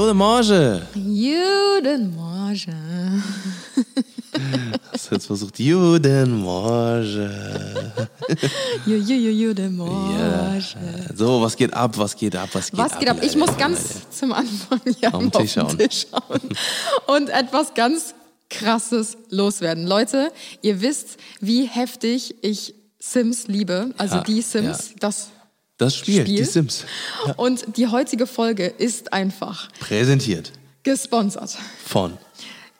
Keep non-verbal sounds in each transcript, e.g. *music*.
Guten Morgen. Guten Morgen. *laughs* Hast du jetzt versucht, Guten Morgen. Guten Ja. Morgen. So, was geht ab, was geht ab, was geht Was ab? geht ab? Ich Leute? muss ganz zum Anfang hier auf Tisch schauen. Tisch schauen und etwas ganz Krasses loswerden. Leute, ihr wisst, wie heftig ich Sims liebe, also Ja, die Sims, ja. das Das Spiel, Spiel. die Sims. Und die heutige Folge ist einfach Präsentiert gesponsert. von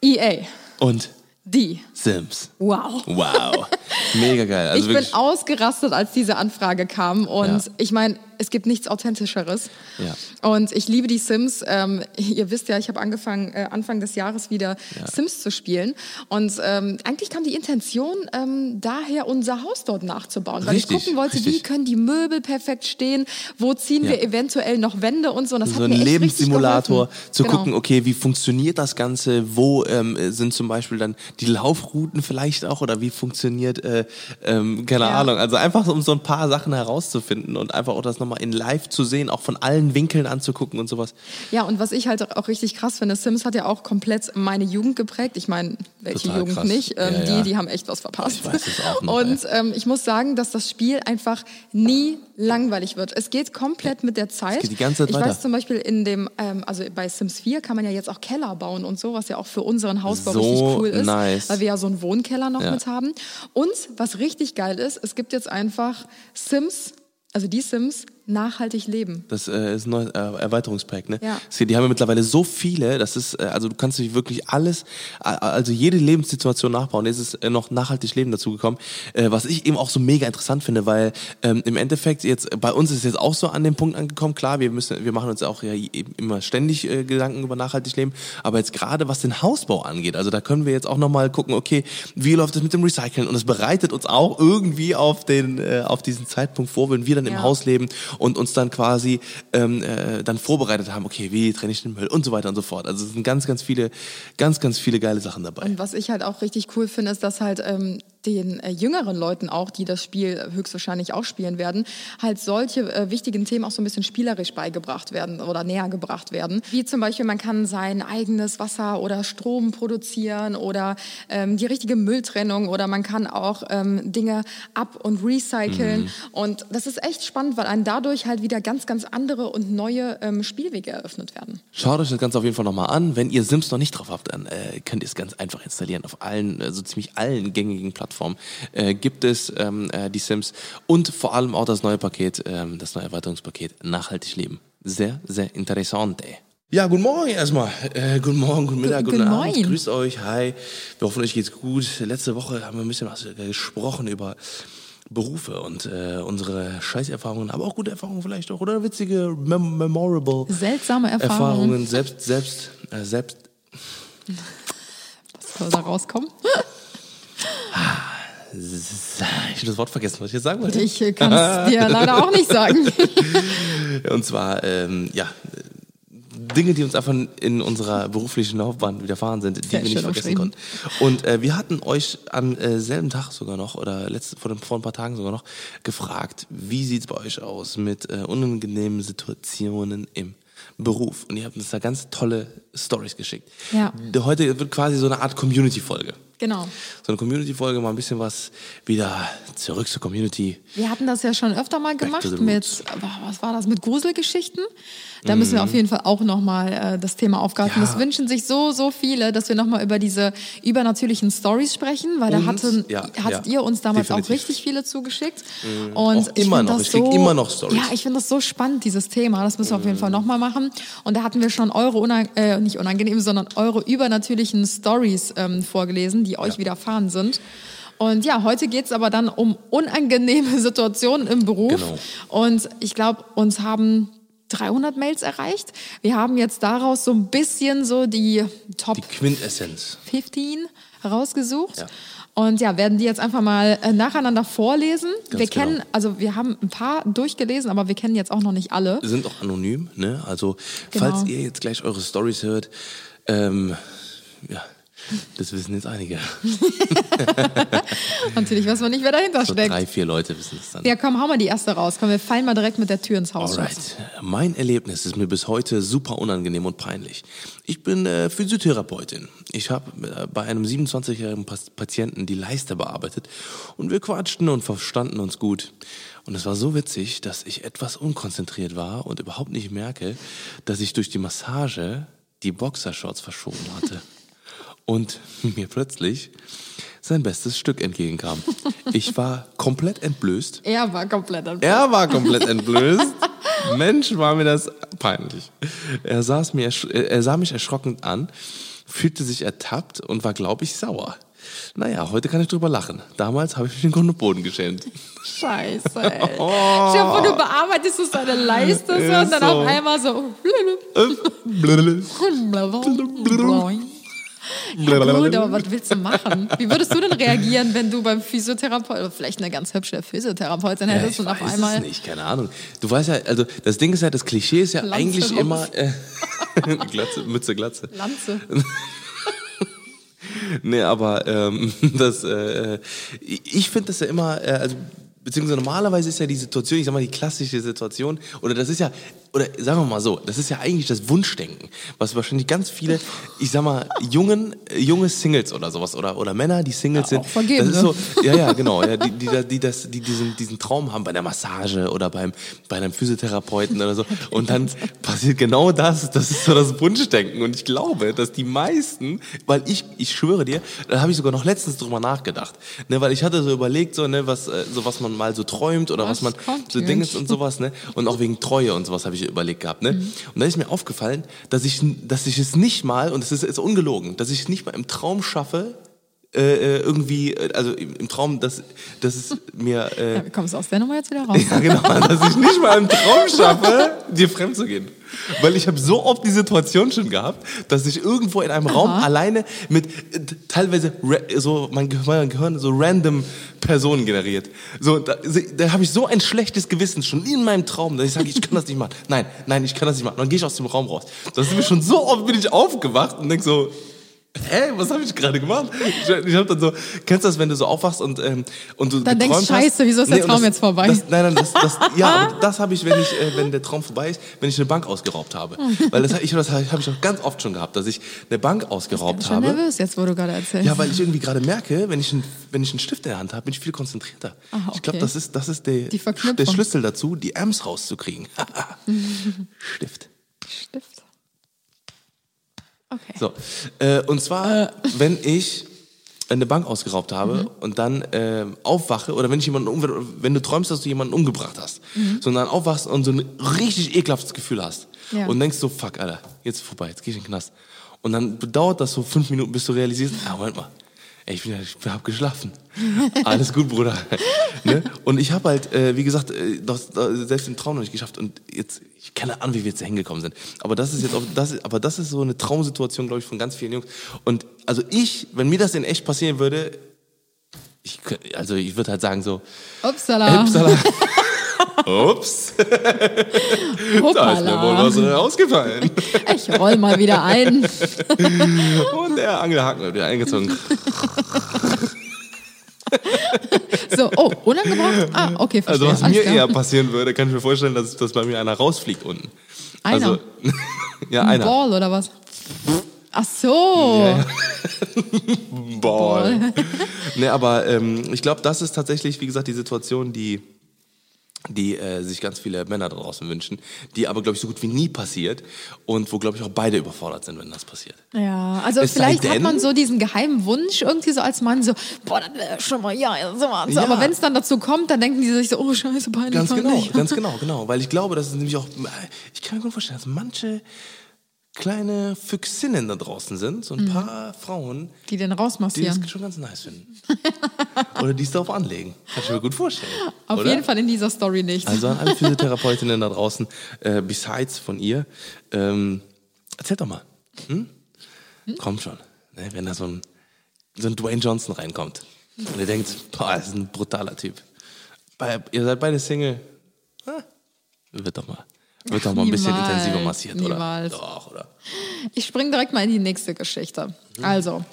EA, und die. Sims. Wow. Wow. Mega geil. Also ich bin ausgerastet, als diese Anfrage kam. Und Ja. ich meine, es gibt nichts Authentischeres. Ja. Und ich liebe die Sims. Ähm, ihr wisst ja, ich habe angefangen, äh, Anfang des Jahres wieder Sims zu spielen. Und ähm, eigentlich kam die Intention ähm, daher, unser Haus dort nachzubauen. Weil Richtig, ich gucken wollte, wie richtig. können die Möbel perfekt stehen, wo ziehen Ja. wir eventuell noch Wände und so. Und das so hat ein mir richtig Lebenssimulator, zu Genau. gucken, okay, wie funktioniert das Ganze, wo ähm, sind zum Beispiel dann die Laufrouten vielleicht auch oder wie funktioniert, äh, ähm, keine Ja. Ahnung, also einfach um so ein paar Sachen herauszufinden und einfach auch das nochmal in live zu sehen, auch von allen Winkeln anzugucken und sowas. Ja, und was ich halt auch richtig krass finde, Sims hat ja auch komplett meine Jugend geprägt. Ich meine, welche Total Jugend krass. nicht? Ähm, Ja, ja. Die, die haben echt was verpasst. Ich weiß es auch noch, Und ähm, ich muss sagen, dass das Spiel einfach nie langweilig wird. Es geht komplett mit der Zeit. geht die ganze Zeit ich weiter. weiß zum Beispiel in dem, ähm, also bei Sims 4 kann man ja jetzt auch Keller bauen und so, was ja auch für unseren Hausbau So richtig cool ist, nice. weil wir ja so einen Wohnkeller noch Ja. mit haben. Und was richtig geil ist, es gibt jetzt einfach Sims, also die Sims, nachhaltig leben. Das äh, ist ein neues äh, Erweiterungspack, ne? Ja. Die haben ja mittlerweile so viele, das ist, äh, also du kannst dich wirklich alles, also jede Lebenssituation nachbauen. Jetzt ist äh, noch nachhaltig Leben dazugekommen, äh, was ich eben auch so mega interessant finde, weil ähm, im Endeffekt jetzt, bei uns ist es jetzt auch so an dem Punkt angekommen, klar, wir müssen, wir machen uns auch ja immer ständig Gedanken über nachhaltig Leben, aber jetzt gerade was den Hausbau angeht, also da können wir jetzt auch nochmal gucken, okay, wie läuft es mit dem Recyceln und es bereitet uns auch irgendwie auf den, auf diesen Zeitpunkt vor, wenn wir dann im Ja. Haus leben und uns dann quasi ähm, äh, dann vorbereitet haben, okay, wie trenne ich den Müll und so weiter und so fort. Also es sind ganz, ganz viele, ganz, ganz viele geile Sachen dabei. Und was ich halt auch richtig cool finde, ist, dass halt ähm, den äh, jüngeren Leuten auch, die das Spiel höchstwahrscheinlich auch spielen werden, halt solche äh, wichtigen Themen auch so ein bisschen spielerisch beigebracht werden oder näher gebracht werden. Wie zum Beispiel, man kann sein eigenes Wasser oder Strom produzieren oder ähm, die richtige Mülltrennung oder man kann auch ähm, Dinge ab- und recyceln. Und das ist echt spannend, weil einem dadurch halt wieder ganz, ganz andere und neue ähm, Spielwege eröffnet werden. Schaut euch das Ganze auf jeden Fall nochmal an. Wenn ihr Sims noch nicht drauf habt, dann äh, könnt ihr es ganz einfach installieren. Auf allen, äh, so ziemlich allen gängigen Plattformen äh, gibt es ähm, äh, die Sims und vor allem auch das neue Paket, ähm, das neue Erweiterungspaket Nachhaltig Leben. Sehr, sehr interessant. Ey. Ja, guten Morgen erstmal. Äh, guten Morgen, guten Mittag, Gu- guten guten Abend. Moin. Grüßt euch, hi. Wir hoffen, euch geht's gut. Letzte Woche haben wir ein bisschen was äh, gesprochen über Berufe und äh, unsere Scheißerfahrungen, aber auch gute Erfahrungen vielleicht auch oder witzige, mem memorable Seltsame Erfahrungen. Erfahrungen selbst, selbst, äh, selbst. *laughs* Was soll da rauskommen? Ich habe das Wort vergessen, was ich jetzt sagen wollte. Ich kann es *laughs* dir leider auch nicht sagen. *laughs* Und zwar, ähm, ja, Dinge, die uns einfach in unserer beruflichen Laufbahn widerfahren sind, die Sehr wir nicht vergessen konnten. Und äh, wir hatten euch am äh, selben Tag sogar noch, oder letzte, vor, vor ein paar Tagen sogar noch, gefragt, wie sieht's bei euch aus mit äh, unangenehmen Situationen im Beruf? Und ihr habt uns da ganz tolle Stories geschickt. Ja. Heute wird quasi so eine Art Community-Folge. Genau. So eine Community-Folge, mal ein bisschen was wieder zurück zur Community. Wir hatten das ja schon öfter mal gemacht mit, was war das, mit Gruselgeschichten. Da müssen wir auf jeden Fall auch nochmal äh, das Thema aufgreifen. Mhm. Ja. Das wünschen sich so, so viele, dass wir nochmal über diese übernatürlichen Stories sprechen, weil da Und- hatten, ja, hattet ja, ihr uns damals definitiv. auch richtig viele zugeschickt. Und Auch ich immer find noch. das Ich so, immer noch Stories. Ja, ich finde das so spannend, dieses Thema. Das müssen wir auf jeden Mhm. Fall nochmal machen. Und da hatten wir schon eure, unang äh, nicht unangenehmen, sondern eure übernatürlichen Stories ähm, vorgelesen, die euch widerfahren sind. Und ja, heute geht's aber dann um unangenehme *laughs* Situationen im Beruf. Genau. Und ich glaube, uns haben 300 Mails erreicht. Wir haben jetzt daraus so ein bisschen so die Top Die Quintessenz. 15 herausgesucht. Ja. Und ja, werden die jetzt einfach mal äh, nacheinander vorlesen. wir genau. kennen, also wir haben ein paar durchgelesen, aber wir kennen jetzt auch noch nicht alle. sind auch anonym, ne? Also Genau. falls ihr jetzt gleich eure Stories hört, ähm, ja, Das wissen jetzt einige. *laughs* Natürlich weiß man nicht, wer dahinter So steckt. drei, vier Leute wissen es dann. Ja, komm, hau mal die erste raus. Komm, wir fallen mal direkt mit der Tür ins Haus. Alright. Mein Erlebnis ist mir bis heute super unangenehm und peinlich. Ich bin äh, Physiotherapeutin. Ich habe äh, bei einem 27-jährigen Pas- Patienten die Leiste bearbeitet und wir quatschten und verstanden uns gut. Und es war so witzig, dass ich etwas unkonzentriert war und überhaupt nicht merke, dass ich durch die Massage die Boxershorts verschoben hatte. *laughs* Und *laughs* mir plötzlich sein bestes Stück entgegenkam. Ich war komplett entblößt. *laughs* Er war komplett am Er war komplett entblößt. Mensch, war mir das peinlich. Er, saß mir, äh, er sah mich erschrocken an, fühlte sich ertappt und war, glaube ich, sauer. Naja, heute kann ich drüber lachen. Damals habe ich mich in Grund und Boden geschämt. Scheiße, ey. Stell dir vor, du bearbeitest so seine Leiste so, und dann so. auf einmal so. *laughs* Ja, gut, aber was willst du machen? Wie würdest du denn reagieren, wenn du beim Physiotherapeuten, oder vielleicht eine ganz hübsche Physiotherapeutin Ja, hättest ich und auf weiß einmal. es nicht, keine Ahnung. Du weißt ja, also das Ding ist ja, das Klischee ist ja Lanze eigentlich raus. immer äh, *laughs* Glatze, Mütze, Glatze. Lanze. *laughs* Nee, aber ähm, *laughs* das, äh, ich finde das ja immer, äh, also beziehungsweise normalerweise ist ja die Situation, ich sag mal die klassische Situation, oder das ist ja, oder sagen wir mal so, das ist ja eigentlich das Wunschdenken, was wahrscheinlich ganz viele, ich sag mal, jungen, äh, junge Singles oder sowas, oder, oder Männer, die Singles Ja, sind. auch vergeben, das ist ne? so, *laughs* ja, ja, genau, ja, die, die, die, das, die diesen, diesen Traum haben bei der Massage oder beim, bei einem Physiotherapeuten oder so. Und dann passiert genau das. Das ist so das Wunschdenken. Und ich glaube, dass die meisten, weil ich, ich schwöre dir, da habe ich sogar noch letztens drüber nachgedacht. Ne, weil ich hatte so überlegt, so, ne, was, äh, so was man mal so träumt oder was, Was man so? Dinge und sowas, ne? Und auch wegen Treue und sowas habe ich überlegt gehabt, ne? Mhm. Und da ist mir aufgefallen, dass ich, dass ich es nicht mal, und es ist, ist ungelogen, dass ich es nicht mal im Traum schaffe, äh, äh, irgendwie, äh, also im, Traum, dass, dass es mir, *laughs* äh, Ja, wie kommst du aus der Nummer jetzt wieder raus? ja, genau, *laughs* dass ich nicht mal im Traum schaffe, dir fremd zu gehen. Weil ich habe so oft die Situation schon gehabt, dass ich irgendwo in einem Raum alleine mit äh, teilweise so mein Gehirn, mein Gehirn so random Personen generiert. So, da, da habe ich so ein schlechtes Gewissen schon in meinem Traum, dass ich sage, ich kann das nicht machen. Nein, nein, ich kann das nicht machen. Dann gehe ich aus dem Raum raus. Das ist mir schon so oft bin ich aufgewacht und denk so, Hä, was habe ich gerade gemacht? Ich, ich habe dann so, kennst du das, wenn du so aufwachst und ähm, und du Dann denkst, hast? Scheiße, wieso ist der Traum das, jetzt vorbei? Das, nein, nein, das, das, ja, *laughs* das habe ich, wenn ich, äh, wenn der Traum vorbei ist, wenn ich eine Bank ausgeraubt habe, weil das, ich, das habe ich auch ganz oft schon gehabt, dass ich eine Bank Ich ausgeraubt bin schon habe. nervös jetzt, wo du gerade erzählst. Ja, weil ich irgendwie gerade merke, wenn ich, einen, wenn ich einen Stift in der Hand habe, bin ich viel konzentrierter. Aha, Ich glaube, okay. das ist, das ist der, der Schlüssel dazu, die Amps rauszukriegen. *laughs* Stift. Stift. Okay. So, äh, und zwar, wenn ich eine Bank ausgeraubt habe Mhm. und dann ähm, aufwache oder wenn ich jemanden um, wenn du träumst, dass du jemanden umgebracht hast, sondern aufwachst und so ein richtig ekelhaftes Gefühl hast Mhm. Ja. und denkst so, fuck, Alter, jetzt ist vorbei, jetzt gehe ich in den Knast. Und dann dauert das so fünf Minuten, bis du realisierst, ah, Moment mal, ey, ich, bin, ja- ich hab geschlafen. *laughs* Alles gut, Bruder. Ne? Und ich habe halt, äh, wie gesagt, äh, das, das, selbst im Traum noch nicht geschafft und jetzt, ich keine Ahnung, wie wir jetzt hingekommen sind. Aber das ist jetzt, auch, das aber das ist so eine Traumsituation, glaube ich, von ganz vielen Jungs. Und also ich, wenn mir das in echt passieren würde, ich, also ich würde halt sagen so, Upsala. Upsala. *laughs* Ups, *laughs* da ist mir wohl was rausgefallen. Ich roll mal wieder ein. Und der Angelhaken wird wieder eingezogen. *laughs* So, oh, unangebracht? Ah, okay, verstehe. Also was Alles mir klar. eher passieren würde, kann ich mir vorstellen, dass, dass bei mir einer rausfliegt unten. Einer? Also, *laughs* ja, Ein einer. Ball oder was? Ach so. Ja, ja. *laughs* Ball. nee, aber ähm, ich glaube, das ist tatsächlich, wie gesagt, die Situation, die die äh, sich ganz viele Männer da draußen wünschen, die aber, glaube ich, so gut wie nie passiert und wo, glaube ich, auch beide überfordert sind, wenn das passiert. Ja, also Es vielleicht hat denn- man so diesen geheimen Wunsch irgendwie so als Mann so, boah, das wäre schon mal, ja, ja, so mal. So, Ja. Aber wenn es dann dazu kommt, dann denken die sich so, oh, scheiße, peinlich, Ganz genau, peinlich. ganz *laughs* genau, genau. Weil ich glaube, dass es nämlich auch, ich kann mir gut vorstellen, dass manche kleine Füchsinnen da draußen sind, so ein Mhm. paar Frauen, Die den die das rausmassieren. schon ganz nice finden. *laughs* Oder die es darauf anlegen. Kann ich mir gut vorstellen. Auf oder? jeden Fall in dieser Story nicht. Also an alle Physiotherapeutinnen da draußen, äh, besides von ihr, ähm, erzähl doch mal. Hm? Kommt schon. Ne, wenn da so ein, so ein Dwayne Johnson reinkommt und ihr denkt, boah, das ist ein brutaler Typ. Bei, ihr seid beide Single. Ah, wird doch mal, wird doch mal ein bisschen intensiver massiert, niemals. oder? Doch, oder? Ich springe direkt mal in die nächste Geschichte. Also,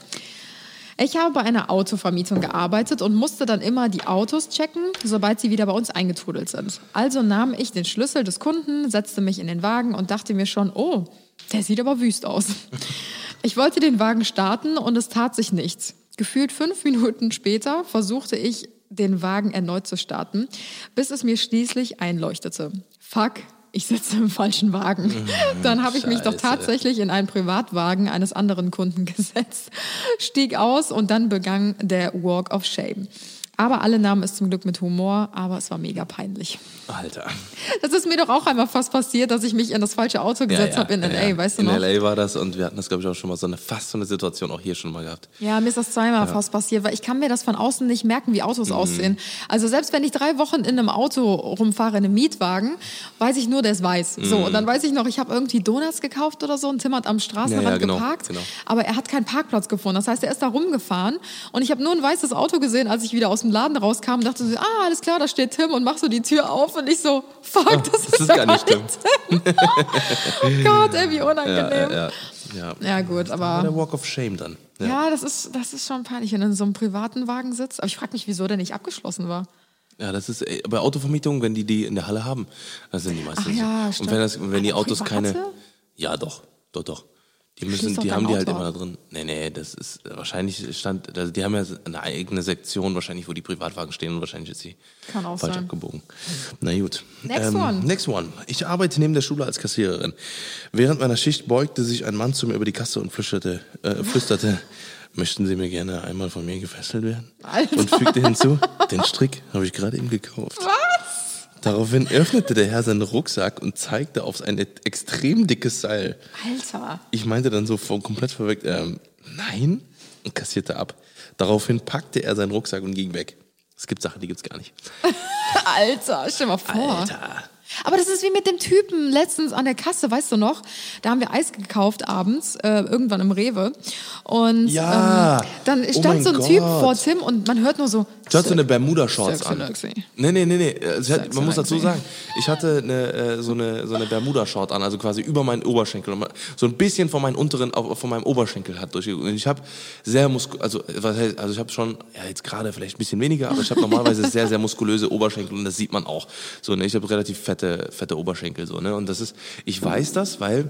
Ich habe bei einer Autovermietung gearbeitet und musste dann immer die Autos checken, sobald sie wieder bei uns eingetrudelt sind. Also nahm ich den Schlüssel des Kunden, setzte mich in den Wagen und dachte mir schon, oh, der sieht aber wüst aus. *laughs* Ich wollte den Wagen starten und es tat sich nichts. Gefühlt fünf Minuten später versuchte ich, den Wagen erneut zu starten, bis es mir schließlich einleuchtete. Fuck, ich sitze im falschen Wagen. Dann habe ich mich doch Scheiße. tatsächlich in einen Privatwagen eines anderen Kunden *laughs* gesetzt, stieg aus und dann begann der Walk of Shame. Aber alle nahmen es zum Glück mit Humor, aber es war mega peinlich. Alter. Das ist mir doch auch einmal fast passiert, dass ich mich in das falsche Auto gesetzt habe in LA, weißt du in noch? LA war das und wir hatten das, glaube ich, auch schon mal so eine fast so eine Situation auch hier schon mal gehabt. Ja, mir ist das zweimal fast passiert, weil ich kann mir das von außen nicht merken, wie Mhm. Autos aussehen. Also selbst wenn ich drei Wochen in einem Auto rumfahre, in einem Mietwagen, weiß ich nur, der ist weiß. So, und dann weiß ich noch, ich habe irgendwie Donuts gekauft oder so und Tim hat am Straßenrand Ja, ja, genau, geparkt, genau. aber er hat keinen Parkplatz gefunden. Das heißt, er ist da rumgefahren und ich habe nur ein weißes Auto gesehen, als ich wieder aus dem Laden rauskam und dachte so, ah, alles klar, da steht Tim und mach so die Tür auf und ich so, fuck, das, das ist gar nicht *laughs* Tim. oh Gott, ey, wie unangenehm. Ja, ja. Ja, gut, War aber... der Walk of Shame dann. Ja. Ja, das ist, das ist schon peinlich, wenn du in so einem privaten Wagen sitzt. Aber ich frage mich, wieso der nicht abgeschlossen war. Ja, das ist ey, bei Autovermietungen, wenn die die in der Halle haben, das sind die meisten Ach ja, so. Und stimmt. wenn, das, wenn die Autos keine. private? Ja, doch, doch, doch. Die müssen, die haben die halt immer da drin. Nee, nee, das ist wahrscheinlich stand, also die haben ja eine eigene Sektion wahrscheinlich, wo die Privatwagen stehen und wahrscheinlich ist sie falsch sein. abgebogen. Na gut. Ähm, Next one. Next one. Ich arbeite neben der Schule als Kassiererin. Während meiner Schicht beugte sich ein Mann zu mir über die Kasse und flüsterte, äh, flüsterte möchten Sie mir gerne einmal von mir gefesselt werden? Alter. Und fügte hinzu, den Strick habe ich gerade eben gekauft. Daraufhin öffnete der Herr seinen Rucksack und zeigte auf ein extrem dickes Seil. Alter. Ich meinte dann so komplett verweckt, ähm, nein, und kassierte ab. Daraufhin packte er seinen Rucksack und ging weg. Es gibt Sachen, die gibt's gar nicht. *laughs* Alter, stell mal vor. Alter. Aber das ist wie mit dem Typen letztens an der Kasse, weißt du noch? Da haben wir Eis gekauft abends, äh, irgendwann im Rewe. Und Ja. ähm, dann Oh stand mein so ein Typ Gott. vor Tim und man hört nur so. Du hattest so eine Bermuda-Shorts an. Nee, nee, nee, nee. Also hatte, man muss dazu sagen, ich hatte eine, äh, so eine, so eine Bermuda-Short an, also quasi über meinen Oberschenkel. Und So ein bisschen von meinen unteren, von meinem Oberschenkel hat durchgeguckt. Und ich habe sehr muskulöse, also, was heißt, also ich habe schon, ja jetzt gerade vielleicht ein bisschen weniger, aber ich habe normalerweise *laughs* sehr, sehr muskulöse Oberschenkel und das sieht man auch. So, ne? Ich habe relativ fette, fette Oberschenkel, so, ne? Und das ist, ich weiß das, weil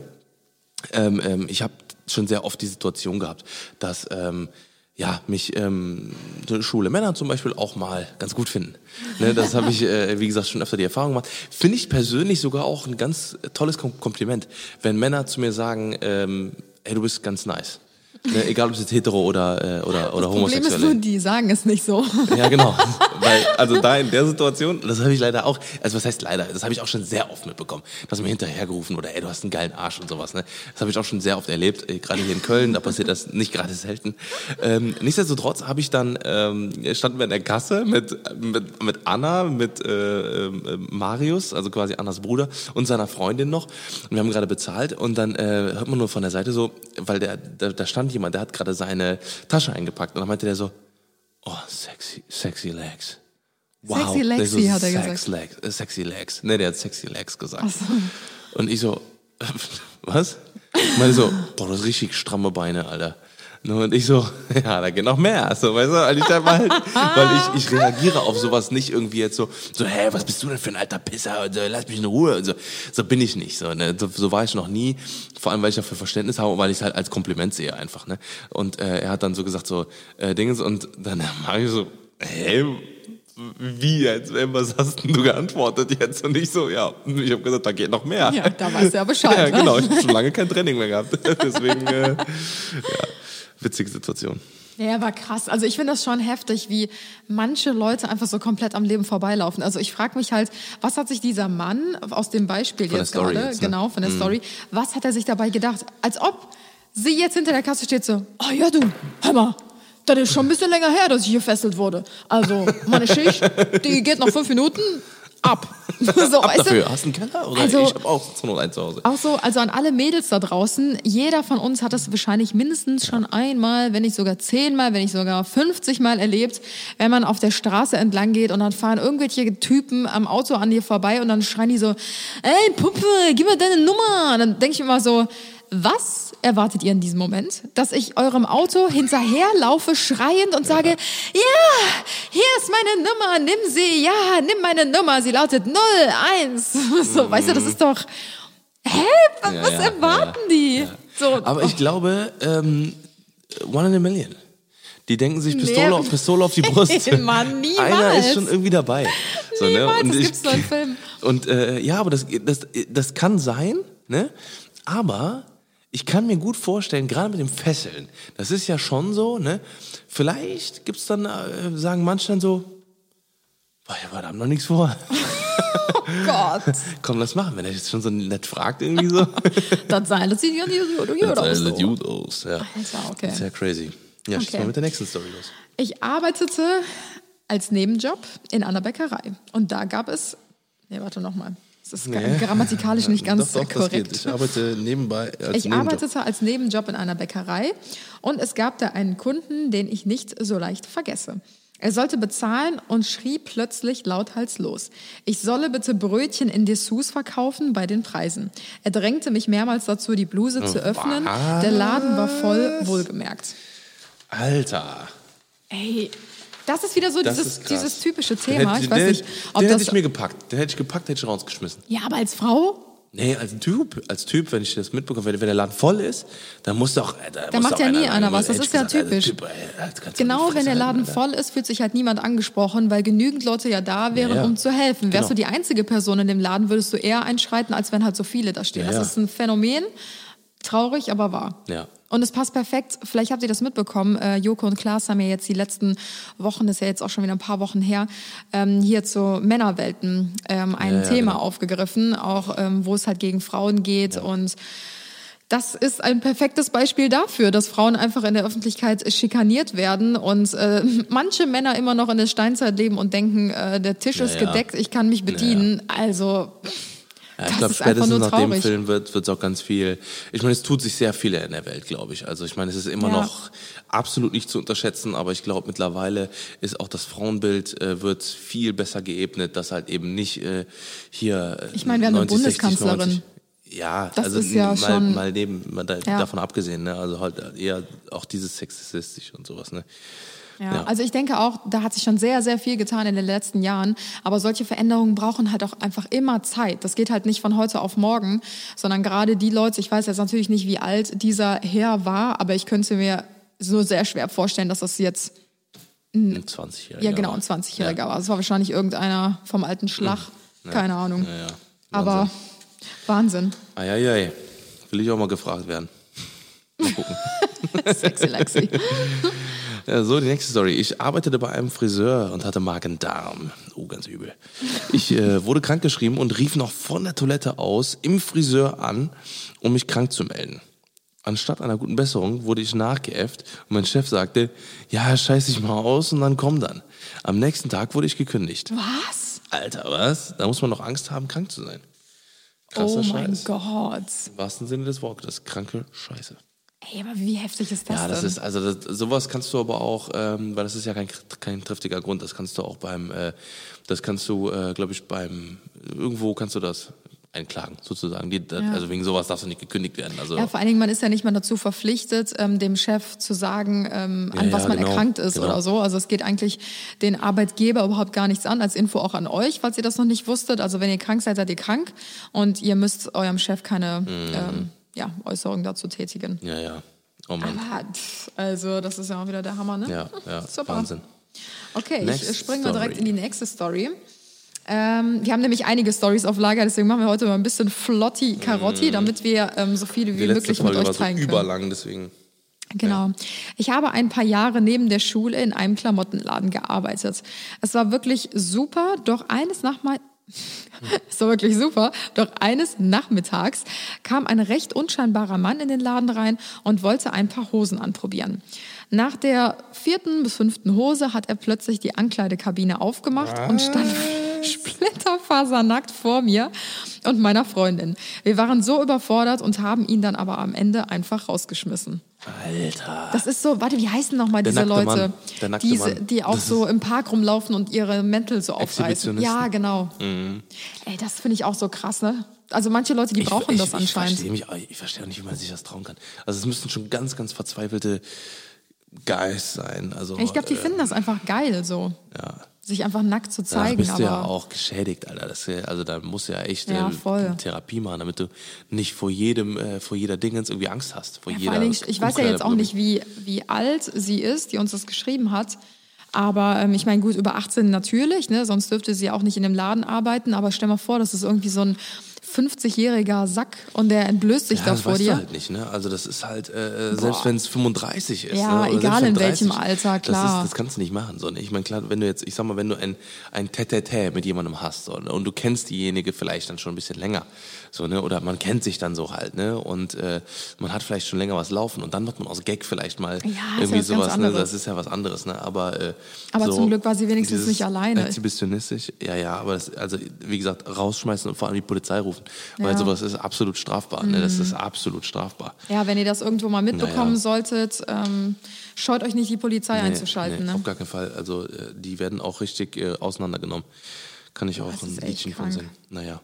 ähm, ähm, ich habe schon sehr oft die Situation gehabt, dass ähm, ja, mich ähm, schwule Männer zum Beispiel auch mal ganz gut finden. Ne, das habe ich, äh, wie gesagt, schon öfter die Erfahrung gemacht. Finde ich persönlich sogar auch ein ganz tolles Kom Kompliment, wenn Männer zu mir sagen, ähm, hey, du bist ganz nice. Ne, egal ob es jetzt hetero oder, äh, oder, oder Das Problem ist homosexuell nur, die sagen es nicht so. ja, genau. Weil, also da in der Situation, das habe ich leider auch, also was heißt leider, das habe ich auch schon sehr oft mitbekommen, dass mir hinterhergerufen oder ey, du hast einen geilen Arsch und sowas. Ne? Das habe ich auch schon sehr oft erlebt, äh, gerade hier in Köln, da passiert das nicht gerade selten. Ähm, nichtsdestotrotz habe ich dann, ähm, standen wir in der Kasse mit, mit, mit Anna, mit äh, äh, Marius, also quasi Annas Bruder und seiner Freundin noch und wir haben gerade bezahlt und dann äh, hört man nur von der Seite so, weil der, da, da stand jemand, der hat gerade seine Tasche eingepackt und dann meinte der so, Oh, sexy, sexy legs. Sexy Nee, Lexi, hat er sex gesagt. Legs, äh, sexy legs. Nee, der hat sexy legs gesagt. Und ich so, *laughs* was? Ich meine so, boah, du hast richtig stramme Beine, Alter. Ne, Und ich so, *laughs* ja, da geht noch mehr. So, weißt du, weil ich halt, weil ich, ich reagiere auf sowas nicht irgendwie jetzt so, so, hä, was bist du denn für ein alter Pisser? Und so, lass mich in Ruhe. Und so, so bin ich nicht. So, ne? so, so war ich noch nie. Vor allem, weil ich dafür Verständnis habe, und weil ich es halt als Kompliment sehe einfach. Ne? Und äh, er hat dann so gesagt, so, äh, Dingens, und dann *laughs* mache ich so, hä? Wie jetzt? Was hast denn du geantwortet jetzt? Und ich so, ja, ich habe gesagt, da geht noch mehr. Ja, da weißt du ja Bescheid, *laughs* ja, ne? genau. Ich habe schon lange kein Training mehr gehabt. Deswegen, äh, ja, witzige Situation. Ja, war krass. Also ich finde das schon heftig, wie manche Leute einfach so komplett am Leben vorbeilaufen. Also ich frage mich halt, was hat sich dieser Mann aus dem Beispiel Von jetzt gerade, jetzt, ne? genau, von der Story, was hat er sich dabei gedacht? Als ob sie jetzt hinter der Kasse steht so, oh ja du, hör mal, das ist schon ein bisschen länger her, dass ich gefesselt wurde. Also meine Schicht, die geht noch fünf Minuten, ab. *laughs* so, Ab weißt du? dafür. Hast du einen Keller? Oder Also- ich habe auch zur Not einen zu Hause. Auch so, also an alle Mädels da draußen, jeder von uns hat das wahrscheinlich mindestens schon einmal, wenn nicht sogar zehnmal, wenn nicht sogar 50 Mal erlebt, wenn man auf der Straße entlang geht und dann fahren irgendwelche Typen am Auto an dir vorbei und dann schreien die so, ey Puppe, gib mir deine Nummer. Und dann denke ich immer so, was erwartet ihr in diesem Moment? Dass ich eurem Auto hinterherlaufe, schreiend und sage, ja, hier ist meine Nummer, nimm sie, ja, nimm meine Nummer, sie lautet 01. *laughs* So, weißt du, das ist doch, hä, was Ja, ja, erwarten ja, die? So, Aber ich glaube, ähm, One in a Million. Die denken sich Pistole, Nee. auf, Pistole auf die *laughs* Brust. Mann, niemals. Einer ist schon irgendwie dabei. So, ne? Niemals, Und das ich- gibt's nur *laughs* im Film. Und äh, ja, aber das, das, das kann sein, ne? Aber ich kann mir gut vorstellen, gerade mit dem Fesseln, das ist ja schon so, ne? Vielleicht gibt's dann, äh, sagen manche dann so, boah, ja, wir haben noch nichts vor. *laughs* Gott, *laughs* Komm, lass machen, wenn er jetzt schon so nett fragt irgendwie so. *laughs* das sei, das sieht ja nicht so gut Das aus. sieht so. gut aus, ja. Alter, okay. Sehr crazy. Ja, schieß Okay. mal mit der nächsten Story los. Ich arbeitete als Nebenjob in einer Bäckerei. Und da gab es. Nee, warte nochmal. Das ist Nee. grammatikalisch nicht ganz doch, doch, korrekt. Ich arbeite nebenbei als Ich Nebenjob. arbeitete als Nebenjob in einer Bäckerei und es gab da einen Kunden, den ich nicht so leicht vergesse. Er sollte bezahlen und schrie plötzlich lauthals los. Ich solle bitte Brötchen in Dessous verkaufen bei den Preisen. Er drängte mich mehrmals dazu, die Bluse zu öffnen. Der Laden war voll, wohlgemerkt. Alter. Ey, das ist wieder so dieses, dieses typische Den Thema. hätte- Ich weiß den, nicht, ob den das. hätte ich mir gepackt. Den hätte ich gepackt, hätte ich rausgeschmissen. ja, aber als Frau, Nee, als Typ, als Typ, wenn ich das mitbekomme, wenn, wenn der Laden voll ist, dann muss doch. äh, Da, Da macht ja nie einer- einer was. Das ist ich ja gesagt, typisch. Typ, das kannst du genau wenn der Laden Alter. voll ist, fühlt sich halt niemand angesprochen, weil genügend Leute ja da wären, Ja, ja. um zu helfen. Wärst Genau. du die einzige Person in dem Laden, würdest du eher einschreiten, als wenn halt so viele da stehen. Ja, das ist ein Phänomen. Traurig, aber wahr. Ja. Und es passt perfekt. Vielleicht habt ihr das mitbekommen. Äh, Joko und Klaas haben ja jetzt die letzten Wochen, das ist ja jetzt auch schon wieder ein paar Wochen her, ähm, hier zu Männerwelten ähm, ein Ja, ja, Thema genau. aufgegriffen, auch ähm, wo es halt gegen Frauen geht und das ist ein perfektes Beispiel dafür, dass Frauen einfach in der Öffentlichkeit schikaniert werden und äh, *laughs* manche Männer immer noch in der Steinzeit leben und denken, äh, der Tisch ist Ja, ja. gedeckt, ich kann mich bedienen. Also Ja, ich glaube, spätestens nach dem. Film wird es auch ganz viel. Ich meine, es tut sich sehr viel in der Welt, glaube ich. Also ich meine, es ist immer Ja. noch absolut nicht zu unterschätzen, aber ich glaube, mittlerweile ist auch das Frauenbild äh, wird viel besser geebnet, dass halt eben nicht äh, hier. Ich meine, wir haben eine 90, 60, Bundeskanzlerin. 90 ja, Das also ja mal, schon- mal neben, mal da, Ja. davon abgesehen, ne? Also halt eher auch dieses sexistisch und sowas, ne? Ja, Ja. also ich denke auch, da hat sich schon sehr, sehr viel getan in den letzten Jahren. Aber solche Veränderungen brauchen halt auch einfach immer Zeit. Das geht halt nicht von heute auf morgen, sondern gerade die Leute, ich weiß jetzt natürlich nicht, wie alt dieser Herr war, aber ich könnte mir so sehr schwer vorstellen, dass das jetzt, Ein 20-Jähriger. ja genau, ein 20-Jähriger war. Das war wahrscheinlich irgendeiner vom alten Schlag. Keine Ahnung. Ja, ja. Aber Wahnsinn. Eieiei. Will ich auch mal gefragt werden. Mal gucken. *laughs* Sexy Lexi. *laughs* Ja, so, die nächste Story. Ich arbeitete bei einem Friseur und hatte Magen-Darm. Oh, ganz übel. Ich äh, wurde krankgeschrieben und rief noch von der Toilette aus im Friseur an, um mich krank zu melden. Anstatt einer guten Besserung wurde ich nachgeäfft und mein Chef sagte, ja, scheiß dich mal aus und dann komm dann. Am nächsten Tag wurde ich gekündigt. Was? Alter, was? Da muss man doch Angst haben, krank zu sein. Krasser Oh mein Scheiß. Gott. Im wahrsten Sinne des Wortes. Kranke Scheiße. Ey, aber wie heftig ist das Ja, das denn? ist, also das, sowas kannst du aber auch, ähm, weil das ist ja kein, kein triftiger Grund, das kannst du auch beim, äh, das kannst du, äh, glaube ich, beim, irgendwo kannst du das einklagen, sozusagen. Die, Ja. Also wegen sowas darfst du nicht gekündigt werden. Also, Ja, vor allen Dingen, man ist ja nicht mal dazu verpflichtet, ähm, dem Chef zu sagen, ähm, an Ja, was ja, man genau, erkrankt ist genau. oder so. Also es geht eigentlich den Arbeitgeber überhaupt gar nichts an. Als Info auch an euch, falls ihr das noch nicht wusstet. Also wenn ihr krank seid, seid ihr krank und ihr müsst eurem Chef keine Mhm. ähm, ja, Äußerung dazu tätigen. ja, ja. Oh Mann. Aber, also das ist ja auch wieder der Hammer, ne? Ja, ja, *laughs* Super. Wahnsinn. Okay, Next ich springe mal direkt in die nächste Story. Ähm, wir haben nämlich einige Stories auf Lager, deswegen machen wir heute mal ein bisschen Flotti Karotti, damit wir ähm, so viele wie möglich mit euch war so teilen können. überlang, deswegen. Genau. Ich habe ein paar Jahre neben der Schule in einem Klamottenladen gearbeitet. Es war wirklich super, doch eines nach *laughs* es war wirklich super. Doch eines Nachmittags kam ein recht unscheinbarer Mann in den Laden rein und wollte ein paar Hosen anprobieren. Nach der vierten bis fünften Hose hat er plötzlich die Ankleidekabine aufgemacht und stand, *laughs* splitterfasernackt vor mir und meiner Freundin. Wir waren so überfordert und haben ihn dann aber am Ende einfach rausgeschmissen. Alter. Das ist so, warte, wie heißen nochmal diese Leute? Diese, die auch Das so im Park rumlaufen und ihre Mäntel so aufreißen. Mhm. Ja, genau. Ey, das finde ich auch so krass, ne? Also manche Leute, die brauchen ich, das ich, anscheinend. Ich verstehe, mich, auch- ich verstehe auch nicht, wie man sich das trauen kann. Also es müssten schon ganz, ganz verzweifelte Guys sein. Also, ich glaube, die äh, finden das einfach geil, so. Ja. Sich einfach nackt zu Da zeigen. bist du ja auch geschädigt, Alter. Das, also da musst du ja echt Ja, äh, voll. Therapie machen, damit du nicht vor jedem, äh, vor jeder Dingens irgendwie Angst hast. Vor Ja, jeder vor Dingen, ich weiß ja jetzt auch nicht, wie, wie alt sie ist, die uns das geschrieben hat. Aber ähm, ich meine, gut, über 18 natürlich, ne? sonst dürfte sie auch nicht in dem Laden arbeiten. Aber stell mal vor, das ist irgendwie so ein 50-jähriger Sack und der entblößt sich Ja, da das vor weißt dir. du halt nicht, ne? Also das ist halt, äh, selbst wenn es 35 ist. Ja, ne? Egal in wenn welchem 30, Alter, klar. Das, ist, das kannst du nicht machen. So, ne? Ich meine, klar, wenn du jetzt, ich sag mal, wenn du ein, ein Tete mit jemandem hast so, ne? und du kennst diejenige vielleicht dann schon ein bisschen länger, so, ne? oder man kennt sich dann so halt, ne? und äh, man hat vielleicht schon länger was laufen und dann macht man aus Gag vielleicht mal Ja, ja irgendwie ganz sowas, ne? das ist ja was anderes. Ne? Aber, äh, Aber so, zum Glück war sie wenigstens dieses nicht alleine. Exhibitionistisch, ja, ja, aber das, also wie gesagt, rausschmeißen und vor allem die Polizei rufen, weil Ja. Mhm. sowas ist absolut strafbar. Ne? Das ist absolut strafbar. Ja, wenn ihr das irgendwo mal mitbekommen Naja. solltet, ähm, scheut euch nicht, die Polizei einzuschalten. nee, ne? Auf gar keinen Fall. Also äh, die werden auch richtig äh, auseinandergenommen. Kann ich auch ein Liedchen von singen. Naja.